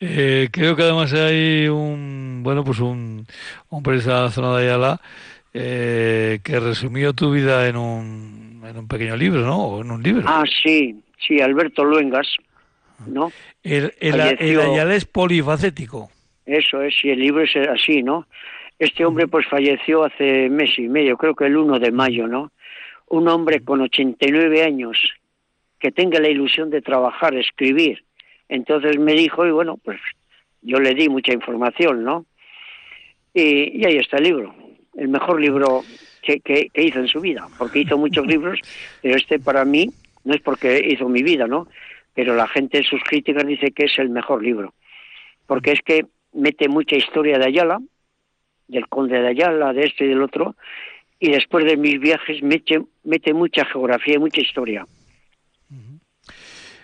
Eh, creo que además hay un, bueno, pues un hombre de la zona de Ayala eh, que resumió tu vida en un, en un pequeño libro, ¿no? O en un libro. Ah, sí, sí, Alberto Luengas, ¿no? El, el, Ayala es polifacético. Eso es, sí, el libro es así, ¿no? Este hombre pues falleció hace mes y medio, creo que el 1 de mayo, ¿no? Un hombre con 89 años que tenga la ilusión de trabajar, escribir. Entonces me dijo, y bueno, pues yo le di mucha información, ¿no? Y, y ahí está el libro el mejor libro que, que, hizo en su vida, porque hizo muchos libros, pero este para mí no es porque hizo mi vida, ¿no? Pero la gente en sus críticas dice que es el mejor libro, porque es que mete mucha historia de Ayala, del conde de Ayala, de este y del otro, y después de mis viajes mete, mete mucha geografía y mucha historia.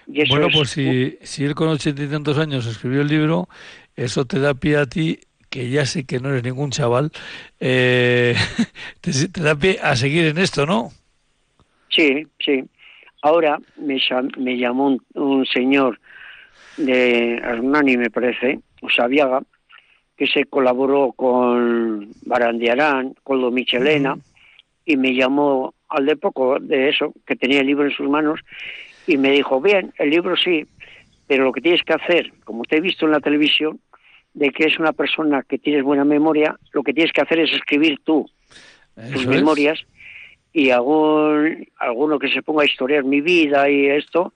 bueno, pues si, si él con ochenta y tantos años escribió el libro, eso te da pie a ti que ya sé que no eres ningún chaval, eh, te, da pie a seguir en esto, ¿no? Sí, sí. Ahora me, me llamó un, señor de Hernani, me parece, Usabiaga, que se colaboró con Barandiarán, con lo Michelena, y me llamó al de poco de eso, que tenía el libro en sus manos, y me dijo, bien, el libro sí, pero lo que tienes que hacer, como te he visto en la televisión, de que es una persona que tienes buena memoria, lo que tienes que hacer es escribir tú tus memorias y algún, alguno que se ponga a historiar mi vida y esto,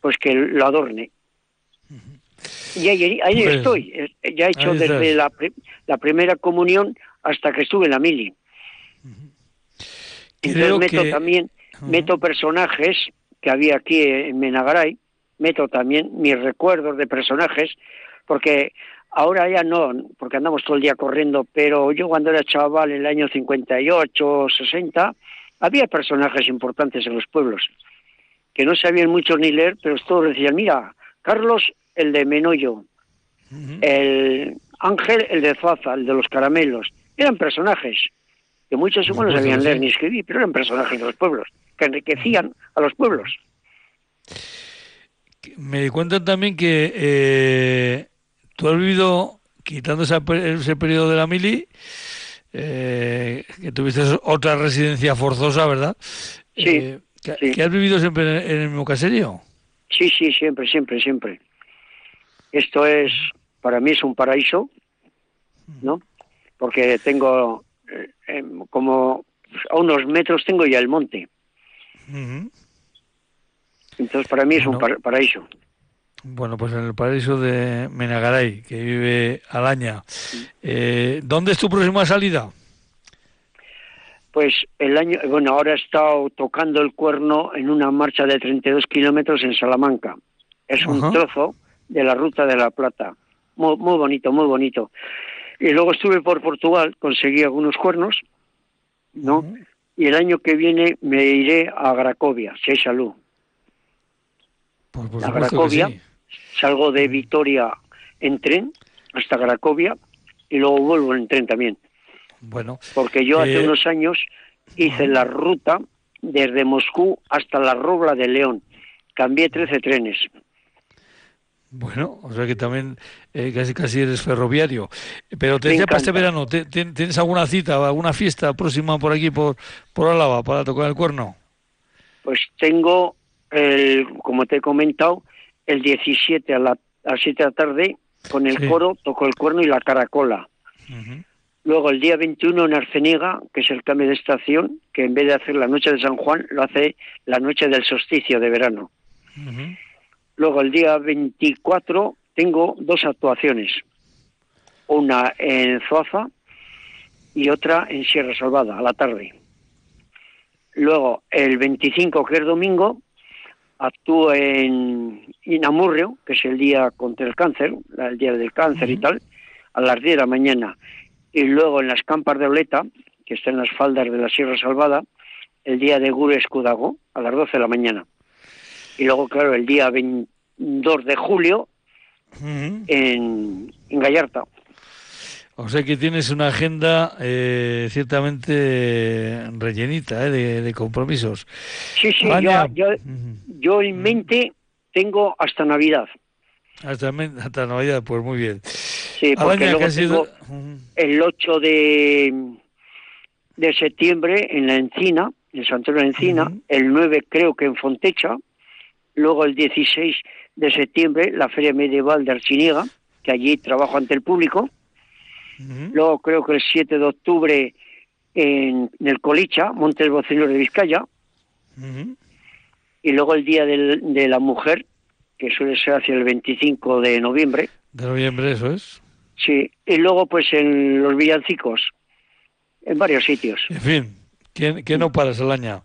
pues que lo adorne. Y ahí, pues, estoy, ya he hecho desde la, la, primera comunión hasta que estuve en la mili. Entonces meto también, meto personajes que había aquí en Menagaray, meto también mis recuerdos de personajes, porque Ahora ya no, porque andamos todo el día corriendo, pero yo cuando era chaval, en el año 58, 60, había personajes importantes en los pueblos, que no sabían mucho ni leer, pero todos decían, mira, Carlos, el de Menoyo, el Ángel, el de Zaza, el de los caramelos, eran personajes que muchos no sabían leer ni escribir, pero eran personajes de los pueblos, que enriquecían a los pueblos. Me cuentan también que eh, Tú has vivido, quitando ese, periodo de la mili, eh, que tuviste otra residencia forzosa, ¿verdad? Sí, eh, que, has vivido siempre en, el mismo caserío? Sí, sí, siempre, siempre, siempre. Esto es, para mí es un paraíso, ¿no? Porque tengo eh, em, como a unos metros tengo ya el monte. Entonces para mí es un paraíso. Bueno, pues en el paraíso de Menagaray, que vive Alaña. Eh, ¿Dónde es tu próxima salida? Pues el año, bueno, ahora he estado tocando el cuerno en una marcha de 32 kilómetros en Salamanca. Es un trozo de la Ruta de la Plata. Muy, muy bonito, muy bonito. Y luego estuve por Portugal, conseguí algunos cuernos, ¿no? Y el año que viene me iré a Gracovia, si hay salud. Pues a Gracovia, salgo de Vitoria en tren hasta Gracovia y luego vuelvo en tren también. Bueno. Porque yo hace eh, unos años hice la ruta desde Moscú hasta la Robla de León. Cambié 13 trenes. Bueno, o sea que también eh, casi casi eres ferroviario. Pero te decía para este verano, ¿tienes alguna cita, alguna fiesta próxima por aquí, por, por Álava, para tocar el cuerno? Pues tengo, el, como te he comentado, el 17 a, la, a las 7 de la tarde, con el coro, toco el cuerno y la caracola. Luego el día 21 en Arceniga, que es el cambio de estación, que en vez de hacer la noche de San Juan, lo hace la noche del solsticio de verano. Luego el día 24 tengo dos actuaciones, una en Zoaza y otra en Sierra Salvada, a la tarde. Luego el 25, que es domingo, actúo en Inamurrio, que es el día contra el cáncer, el día del cáncer y tal, a las 10 de la mañana y luego en las campas de Oleta, que está en las faldas de la Sierra Salvada, el día de Gure Escudago, a las 12 de la mañana. Y luego, claro, el día 22 de julio, en, Gallarta. O sea que tienes una agenda eh, ciertamente rellenita eh, de, compromisos. Sí, sí, yo, yo, en mente tengo hasta Navidad. Hasta, hasta Navidad, pues muy bien. Sí, porque luego el 8 de, de septiembre en la Encina, en Santuario de Encina, el 9 creo que en Fontecha, luego el 16 de septiembre la Feria Medieval de Archiniega, que allí trabajo ante el público, luego creo que el 7 de octubre en, el Colicha, Montes Bocenos de Vizcaya, y luego el Día de la Mujer, que suele ser hacia el 25 de noviembre. De noviembre, eso es. Sí, y luego pues en los villancicos, en varios sitios. En fin, que, no para, Salaña.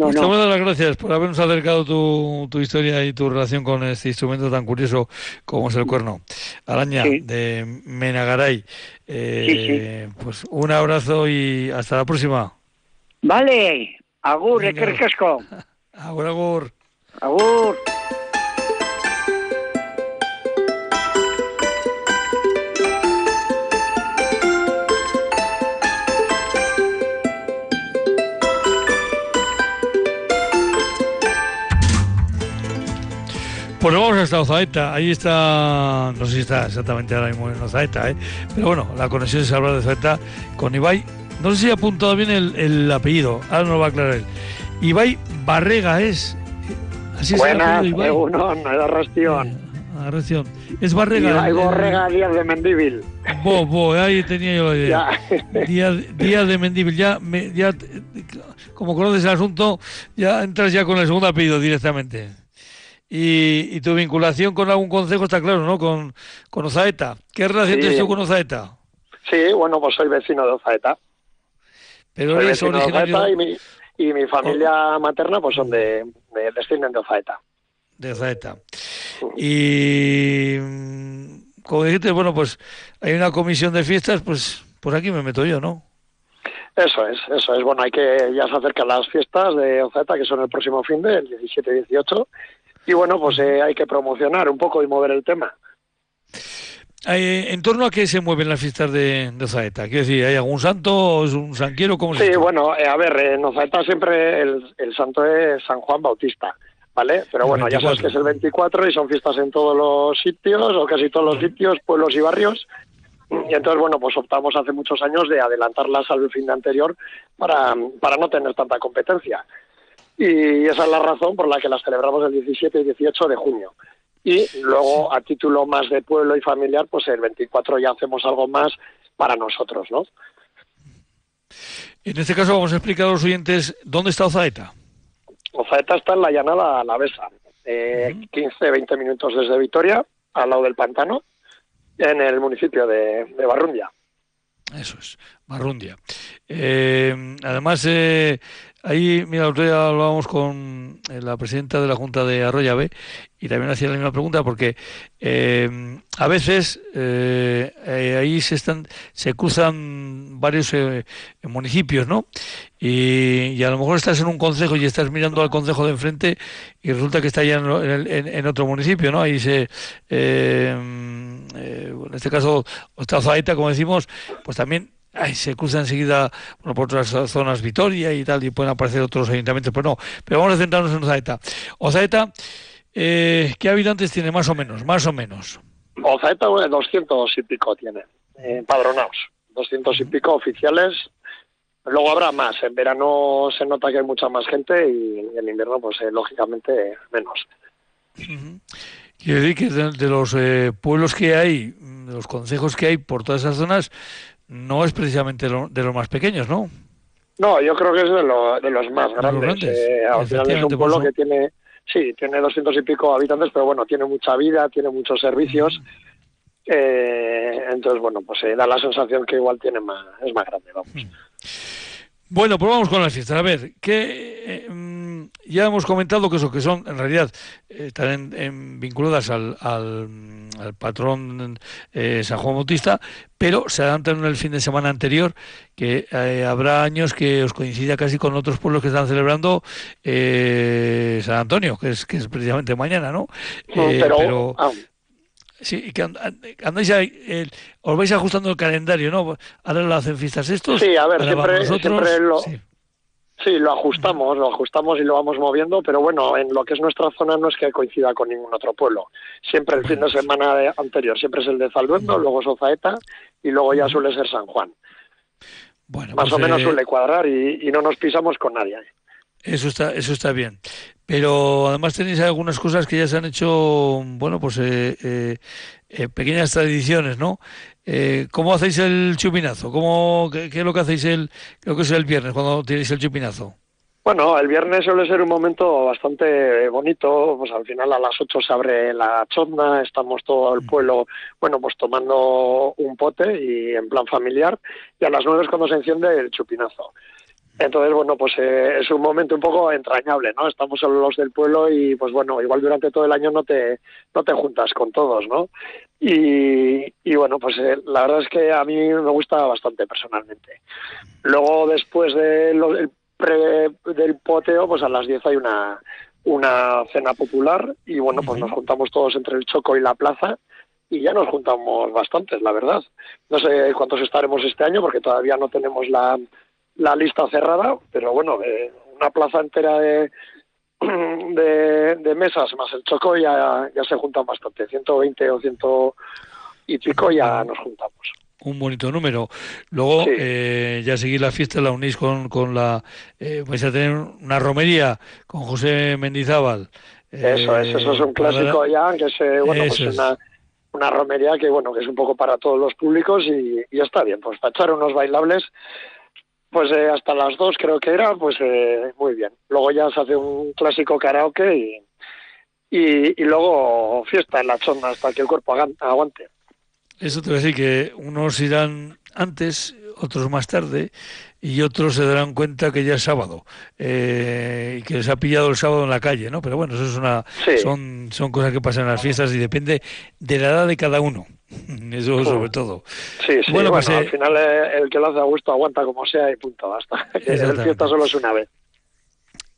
No, no. las gracias por habernos acercado tu, tu, historia y tu relación con este instrumento tan curioso como es el cuerno. Araña de Menagaray. Eh, Pues un abrazo y hasta la próxima. Vale, agur, casco. Agur, agur. Agur. Pues vamos hasta Ozaeta, ahí está, no sé si está exactamente ahora mismo en Ozaeta, ¿eh? pero bueno, la conexión es hablar de Ozaeta con Ibai, no sé si ha apuntado bien el, apellido, ahora no lo va a aclarar él. Ibai Barrega es, así Buenas, es Ibai. no, no es Arrastión. Arrastión. Es Barrega. Ibai Borrega Díaz de Mendíbil. Bo, bo, ahí tenía yo la idea. Díaz, Díaz, de Mendíbil, ya, ya, como conoces el asunto, ya entras ya con el segundo apellido directamente. Y, tu vinculación con algún consejo está claro, ¿no? Con, con Ozaeta. ¿Qué relación tienes tú con Ozaeta? Sí, bueno, pues soy vecino de Ozaeta. Pero soy eres originario... y mi, y mi familia materna pues son de, de descienden de Ozaeta. De Ozaeta. Y como dijiste, bueno, pues hay una comisión de fiestas, pues por aquí me meto yo, ¿no? Eso es, eso es. Bueno, hay que, ya se acercan las fiestas de Ozaeta, que son el próximo fin de, el 17 y 18, y bueno, pues eh, hay que promocionar un poco y mover el tema. Eh, ¿En torno a qué se mueven las fiestas de, de Zaeta? Quiero decir, ¿hay algún santo o es un sanquiero? ¿cómo sí, bueno, eh, a ver, en Zaeta siempre el, santo es San Juan Bautista, ¿vale? Pero bueno, ya sabes que es el 24 y son fiestas en todos los sitios, o casi todos los sitios, pueblos y barrios. Y entonces, bueno, pues optamos hace muchos años de adelantarlas al fin de anterior para, para no tener tanta competencia y esa es la razón por la que las celebramos el 17 y 18 de junio. Y luego, a título más de pueblo y familiar, pues el 24 ya hacemos algo más para nosotros, ¿no? En este caso vamos a explicar a los oyentes dónde está Ozaeta. Ozaeta está en la llanada Alavesa, eh, 15-20 minutos desde Vitoria, al lado del pantano, en el municipio de, de Barrundia. Eso es, Barrundia. Eh, además, eh, ahí, mira, otro día hablábamos con eh, la presidenta de la Junta de Arroyave y también hacía la misma pregunta porque a veces ahí se están se cruzan varios municipios, ¿no? Y, a lo mejor estás en un concejo y estás mirando al concejo de enfrente y resulta que está ya en, en, otro municipio, ¿no? Ahí se en este caso Zaeta, como decimos, pues también se cruza enseguida bueno, por otras zonas Vitoria y tal, y pueden aparecer otros ayuntamientos, pero no. Pero vamos a centrarnos en Ozaeta. Ozaeta, eh, ¿qué habitantes tiene más o menos? Más o menos. Ozaeta, bueno, 200 y pico tiene, eh, padronados. 200 y pico oficiales. Luego habrá más. En verano se nota que hay mucha más gente y en invierno, pues eh, lógicamente, menos. Quiero decir que de, los eh, pueblos que hay, de los consejos que hay por todas esas zonas, no es precisamente de los más pequeños, ¿no? No, yo creo que es de, los más grandes. Eh, al final es un pueblo que tiene, sí, tiene doscientos y pico habitantes, pero bueno, tiene mucha vida, tiene muchos servicios. Eh, entonces, bueno, pues da la sensación que igual tiene más, es más grande, vamos. Bueno, pues vamos con las fiestas. A ver, ¿qué, ya hemos comentado que eso que son en realidad eh, están en, vinculadas al, al, patrón eh, San Juan Bautista, pero se adelantan en el fin de semana anterior, que eh, habrá años que os coincida casi con otros pueblos que están celebrando San Antonio, que es que es precisamente mañana, ¿no? pero, ah. Sí, que andáis ahí, os vais ajustando el calendario, ¿no? Ahora lo hacen fiestas estos. Sí, a ver, siempre, siempre lo, Sí, lo ajustamos, lo ajustamos y lo vamos moviendo, pero bueno, en lo que es nuestra zona no es que coincida con ningún otro pueblo. Siempre el fin de semana anterior, siempre es el de Zalduendo, luego Sozaeta y luego ya suele ser San Juan. Bueno, Más pues, o menos eh, suele cuadrar y, no nos pisamos con nadie. Eso está, eso está bien. Pero además tenéis algunas cosas que ya se han hecho, bueno, pues eh, eh, pequeñas tradiciones, ¿no? Eh, ¿Cómo hacéis el chupinazo? ¿Cómo, qué, es lo que hacéis el, lo que es el viernes cuando tenéis el chupinazo? Bueno, el viernes suele ser un momento bastante bonito, pues al final a las 8 se abre la chonda, estamos todo el mm. pueblo, bueno, pues tomando un pote y en plan familiar, y a las 9 es cuando se enciende el chupinazo. Entonces, bueno, pues eh, es un momento un poco entrañable, ¿no? Estamos solo los del pueblo y, pues bueno, igual durante todo el año no te, no te juntas con todos, ¿no? Y, y bueno, pues eh, la verdad es que a mí me gusta bastante personalmente. Luego, después de del, del poteo, pues a las 10 hay una, una cena popular y, bueno, pues nos juntamos todos entre el Choco y la plaza y ya nos juntamos bastantes, la verdad. No sé cuántos estaremos este año porque todavía no tenemos la la lista cerrada, pero bueno, una plaza entera de, de, mesas más el choco ya, ya se juntan bastante, 120 o 100 y pico ya nos juntamos. Un bonito número. Luego, eh, ya seguir la fiesta, la unís con, con la... Eh, vais a tener una romería con José Mendizábal. eso es, eso es un eh, clásico ya, que es, bueno, pues una, una romería que, bueno, que es un poco para todos los públicos y, y está bien, pues para echar unos bailables pues eh, hasta las dos creo que era, pues eh, muy bien. Luego ya se hace un clásico karaoke y, y, luego fiesta en la zona hasta que el cuerpo aguante. Eso te voy a decir que unos irán antes, otros más tarde, y otros se darán cuenta que ya es sábado eh, y que les ha pillado el sábado en la calle, ¿no? Pero bueno, eso es una, son, son cosas que pasan en las fiestas y depende de la edad de cada uno. Eso sobre todo. Sí, sí, bueno, pues, al eh, final eh, el que lo hace a gusto aguanta como sea y punto, basta. El fiesta solo es una vez.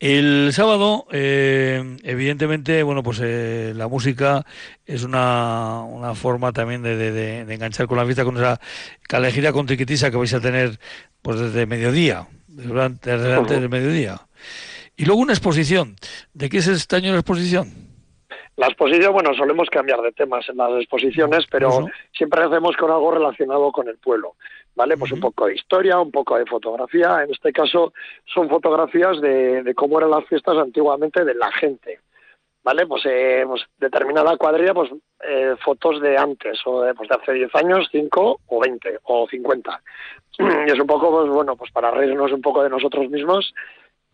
El sábado, eh, evidentemente, bueno, pues la música es una, una forma también de, de, enganchar con la fiesta, con esa calejita con triquitisa que vais a tener pues desde mediodía, desde, antes del mediodía. Y luego una exposición. ¿De qué es este año la exposición? La exposición, bueno, solemos cambiar de temas en las exposiciones, pero siempre hacemos con algo relacionado con el pueblo, ¿vale? Pues un poco de historia, un poco de fotografía. En este caso son fotografías de, cómo eran las fiestas antiguamente de la gente, ¿vale? Pues, eh, pues determinada cuadrilla, pues eh, fotos de antes, o de, pues de hace 10 años, 5 o 20 o 50. Y es un poco, pues bueno, pues para reírnos un poco de nosotros mismos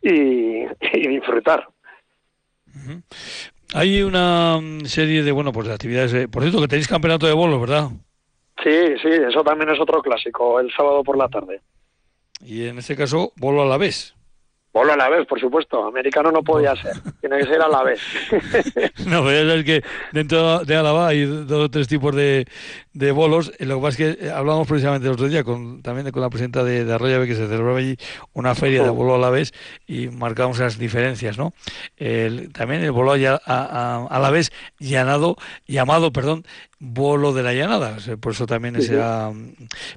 y, disfrutar. Hay una mm, serie de, bueno, pues de actividades. Por cierto, que tenéis campeonato de bolos, ¿verdad? Sí, sí, eso también es otro clásico, el sábado por la tarde. Y en este caso, bolo a la vez. Bolo a la vez, por supuesto. Americano no podía ser. Tiene que ser a la vez. no, pero es que dentro de Álava hay dos o tres tipos de, de bolos. Lo que pasa es que hablamos precisamente el otro día con, también con la presidenta de, de Arroyo que se celebraba allí una feria de bolo a la vez y marcamos las diferencias, ¿no? también el bolo a, a, la vez llanado, llamado, perdón, bolo de la llanada. Por eso también es...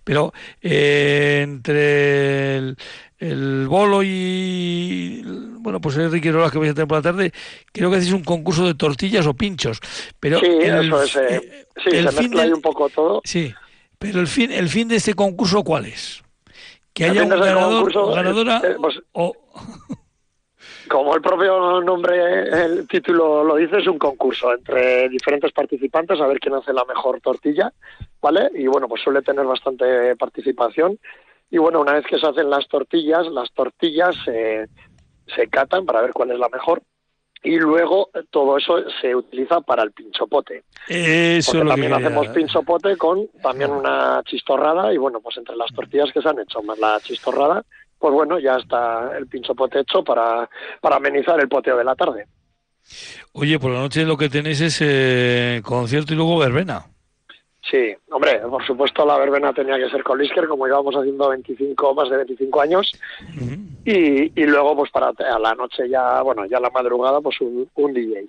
Pero eh, entre el el bolo y bueno pues Enrique Rolas que vais a tener por la tarde creo que hacéis un concurso de tortillas o pinchos pero sí eso es eh, sí se mezcla ahí un poco todo sí pero el fin el fin de este concurso cuál es que haya un ganador o ganadora eh, pues, o como el propio nombre el título lo dice es un concurso entre diferentes participantes a ver quién hace la mejor tortilla vale y bueno pues suele tener bastante participación. Y bueno, una vez que se hacen las tortillas, las tortillas se catan para ver cuál es la mejor. Y luego todo eso se utiliza para el pinchopote. Eso Porque también hacemos pinchopote con también una chistorrada y bueno, pues entre las tortillas que se han hecho más la chistorrada, pues bueno, ya está el pinchopote hecho para, para amenizar el poteo de la tarde. Oye, por la noche lo que tenéis es eh, concierto y luego verbena. Sí, hombre, por supuesto la verbena tenía que ser con Lisker, como llevamos haciendo 25, más de 25 años. y, y, luego, pues para a la noche ya, bueno, ya la madrugada, pues un, un DJ.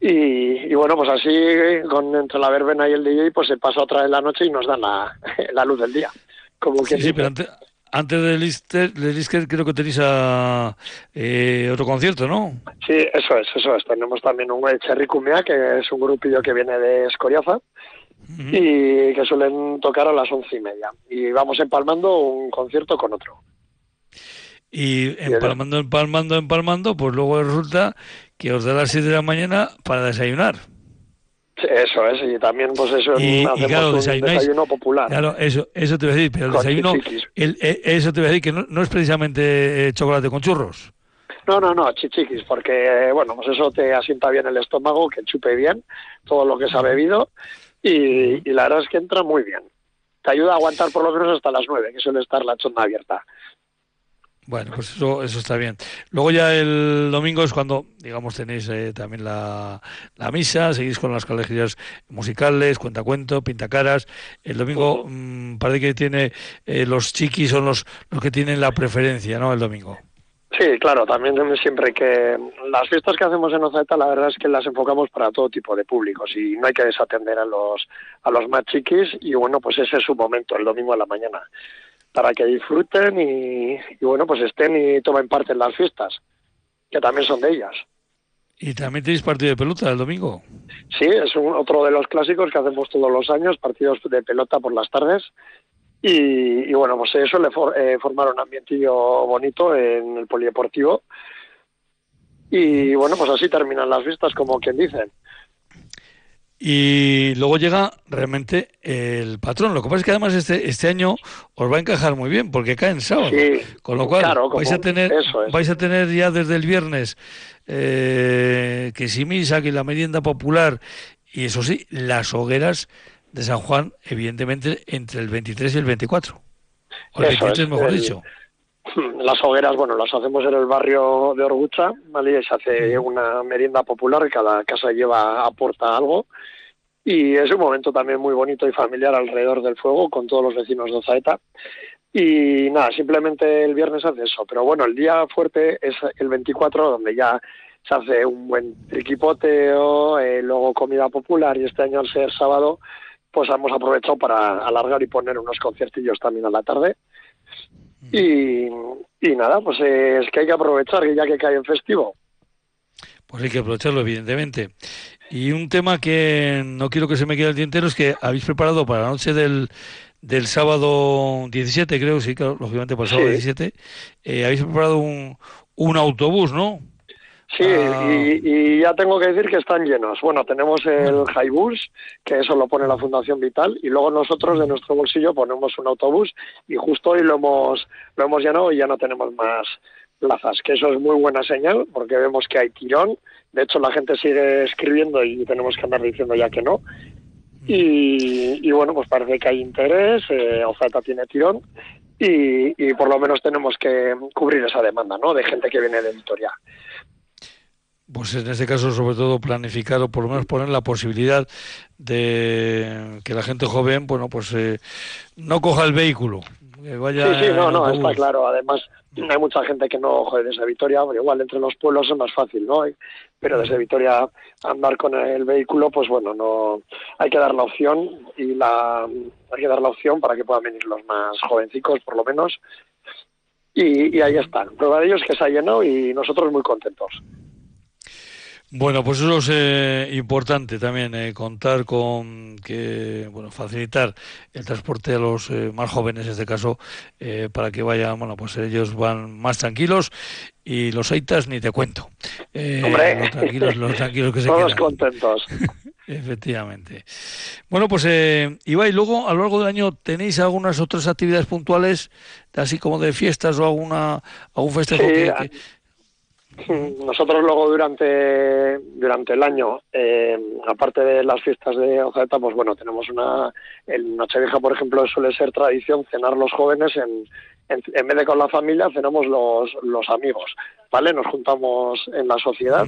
Y, y, bueno, pues así, con entre la verbena y el DJ, pues se pasa otra vez la noche y nos dan la, la luz del día. Como que sí, pero antes, antes de Lisker, creo que tenéis a, eh, otro concierto, ¿no? Sí, eso es, eso es. Tenemos también un Cherry Cumia, que es un grupillo que viene de Escoriaza y que suelen tocar a las once y media. Y vamos empalmando un concierto con otro. Y empalmando, empalmando, empalmando, pues luego resulta que os da las siete de la mañana para desayunar. Eso es, y también pues eso y, hacemos un desayuno popular. Claro, eso, eso te voy a decir, pero el desayuno, el, eh, eso te voy a decir que no, es precisamente eh, chocolate con churros. No, no, no, chichiquis, porque, bueno, pues eso te asienta bien el estómago, que chupe bien todo lo que se ha bebido y, la verdad es que entra muy bien. Te ayuda a aguantar por lo menos hasta las nueve, que suele estar la chonda abierta. Bueno, pues eso, eso está bien. Luego ya el domingo es cuando, digamos, tenéis eh, también la, la, misa, seguís con las colegias musicales, cuentacuento, pintacaras. El domingo mm, parece que tiene, eh, los chiquis son los, los que tienen la preferencia, ¿no? El domingo. Sí, claro, también siempre que las fiestas que hacemos en Ozaeta la verdad es que las enfocamos para todo tipo de públicos y no hay que desatender a los a los más chiquis y bueno, pues ese es su momento, el domingo a la mañana, para que disfruten y, bueno, pues estén y tomen parte en las fiestas, que también son de ellas. ¿Y también tenéis partido de pelota el domingo? Sí, es otro de los clásicos que hacemos todos los años, partidos de pelota por las tardes y, bueno, pues eso le eh, formaron un ambientillo bonito en el polideportivo. Y bueno, pues así terminan las vistas, como quien dicen. Y luego llega realmente el patrón. Lo que pasa es que además este, este año os va a encajar muy bien porque cae en sábado. con lo cual vais, a tener, vais a tener ya desde el viernes eh, que si misa, que la merienda popular y eso sí, las hogueras de San Juan, evidentemente, entre el 23 y el 24. O el 23, mejor dicho. Las hogueras, bueno, las hacemos en el barrio de Orgucha, ¿vale? Y se hace una merienda popular, cada casa lleva, aporta algo. Y es un momento también muy bonito y familiar alrededor del fuego con todos los vecinos de Ozaeta. Y nada, simplemente el viernes hace eso. Pero bueno, el día fuerte es el 24, donde ya se hace un buen triquipoteo, eh, luego comida popular y este año al ser sábado pues hemos aprovechado para alargar y poner unos conciertillos también a la tarde. Y, nada, pues es que hay que aprovechar, ya que cae en festivo. Pues hay que aprovecharlo, evidentemente. Y un tema que no quiero que se me quede el tintero es que habéis preparado para la noche del, del sábado 17, creo, sí, claro, lógicamente para el sábado 17, eh, habéis preparado un, un autobús, ¿no? Sí, ah. y, ya tengo que decir que están llenos. Bueno, tenemos el Highbus, que eso lo pone la Fundación Vital, y luego nosotros de nuestro bolsillo ponemos un autobús y justo hoy lo hemos, lo hemos llenado y ya no tenemos más plazas, que eso es muy buena señal porque vemos que hay tirón. De hecho, la gente sigue escribiendo y tenemos que andar diciendo ya que no. Y, bueno, pues parece que hay interés, eh, Ozeta tiene tirón y, por lo menos tenemos que cubrir esa demanda, ¿no? De gente que viene de Vitoria. Pues en este caso, sobre todo, planificar o por lo menos poner la posibilidad de que la gente joven, bueno, pues eh, no coja el vehículo. vaya sí, sí, no, no, está claro. Además, hay mucha gente que no joder desde Vitoria, igual entre los pueblos es más fácil, ¿no? Pero desde Vitoria andar con el vehículo, pues bueno, no hay que dar la opción y la hay que dar la opción para que puedan venir los más jovencicos, por lo menos. Y, y ahí están. Prueba de ellos que se ha llenado y nosotros muy contentos. Bueno, pues eso es eh, importante también, eh, contar con que, bueno, facilitar el transporte a los eh, más jóvenes, en este caso, para que vayan, bueno, pues ellos van más tranquilos y los aitas ni te cuento. Hombre, los tranquilos, los tranquilos que se Todos contentos. Efectivamente. Bueno, pues eh, Ibai, luego a lo largo del año tenéis algunas otras actividades puntuales, así como de fiestas o alguna algún festejo que, nosotros luego durante durante el año, eh, aparte de las fiestas de Ozeta, pues bueno, tenemos una... En Nochevieja, por ejemplo, suele ser tradición cenar los jóvenes en, en, vez de con la familia, cenamos los, los amigos, ¿vale? Nos juntamos en la sociedad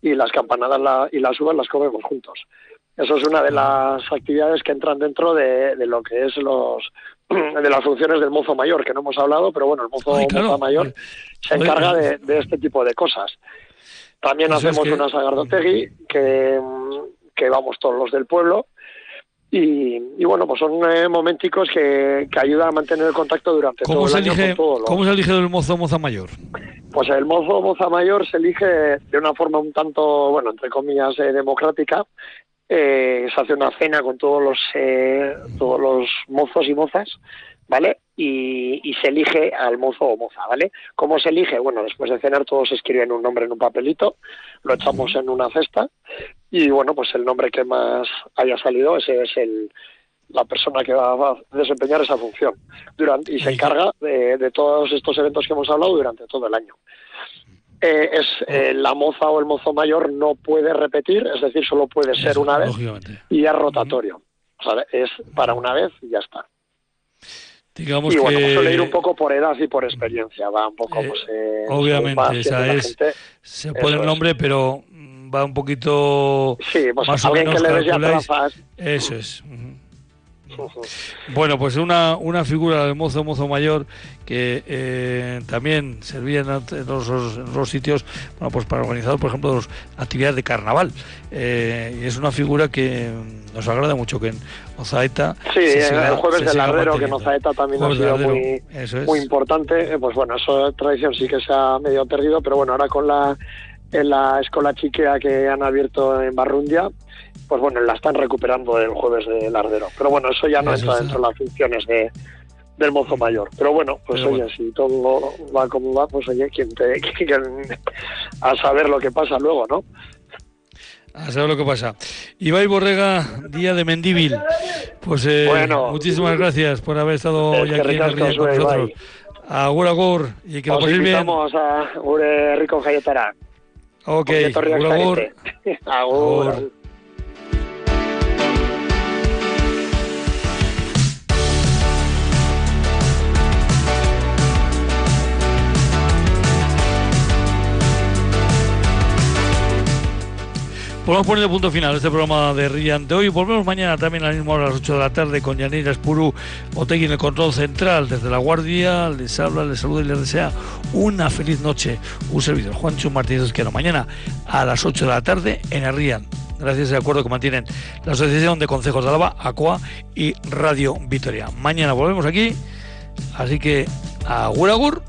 y las campanadas y las uvas las comemos juntos. Eso es una de las actividades que entran dentro de, de lo que es los de las funciones del mozo mayor, que no hemos hablado, pero bueno, el mozo, mayor se encarga de, este tipo de cosas. También hacemos una sagardotegui que, que vamos todos los del pueblo y, bueno, pues son eh, momenticos que, que, ayudan a mantener el contacto durante todo el año ¿Cómo se elige el mozo moza mayor? Pues el mozo moza mayor se elige de una forma un tanto, bueno, entre comillas, eh, democrática, eh, se hace una cena con todos los eh, todos los mozos y mozas, ¿vale? Y, se elige al mozo o moza, ¿vale? ¿Cómo se elige? Bueno, después de cenar todos escriben un nombre en un papelito, lo echamos en una cesta y bueno, pues el nombre que más haya salido ese es el la persona que va a desempeñar esa función durante y se encarga de, de todos estos eventos que hemos hablado durante todo el año. Eh, es eh, la moza o el mozo mayor no puede repetir, es decir, solo puede ser una vez y es rotatorio. O sea, es para una vez y ya está. Digamos y bueno, que... suele ir un poco por edad y por experiencia, va un poco, pues, eh, Obviamente, esa es, se pone el nombre, pero va un poquito sí, pues más o menos que le ya Eso es. Bueno, pues una, una figura del mozo mozo mayor que eh, también servía en los, sitios bueno, pues para organizar, por ejemplo, las actividades de carnaval. Eh, y es una figura que nos agrada mucho que en Ozaeta. Sí, el jueves del Ardero, que en Ozaeta también ha sido muy, muy importante. Eh, pues bueno, esa tradición sí que se ha medio perdido, pero bueno, ahora con la en la escuela chiquea que han abierto en Barrundia, pues bueno, la están recuperando el jueves de Lardero. Pero bueno, eso ya no entra dentro de las funciones de, del mozo mayor. Pero bueno, pues oye, si todo va como va, pues oye, quien te, a saber lo que pasa luego, ¿no? A saber lo que pasa. Ibai Borrega, día de Mendíbil. Pues eh, bueno, muchísimas gracias por haber estado hoy aquí en el con nosotros. Agur, agur, y que lo paséis bien. A Gure Rico Jayetara. Ok, agur, agur. poner de punto final este programa de Rian de hoy. Volvemos mañana también a la misma a las 8 de la tarde, con Yanira Espuru Otegui en el control central. Desde la Guardia les habla, les saluda y les desea una feliz noche. Un servidor, Juancho Martínez Esquero. Mañana a las 8 de la tarde en el Rian. Gracias al acuerdo que mantienen la Asociación de Consejos de Alaba, ACOA y Radio Vitoria. Mañana volvemos aquí. Así que, agur agur.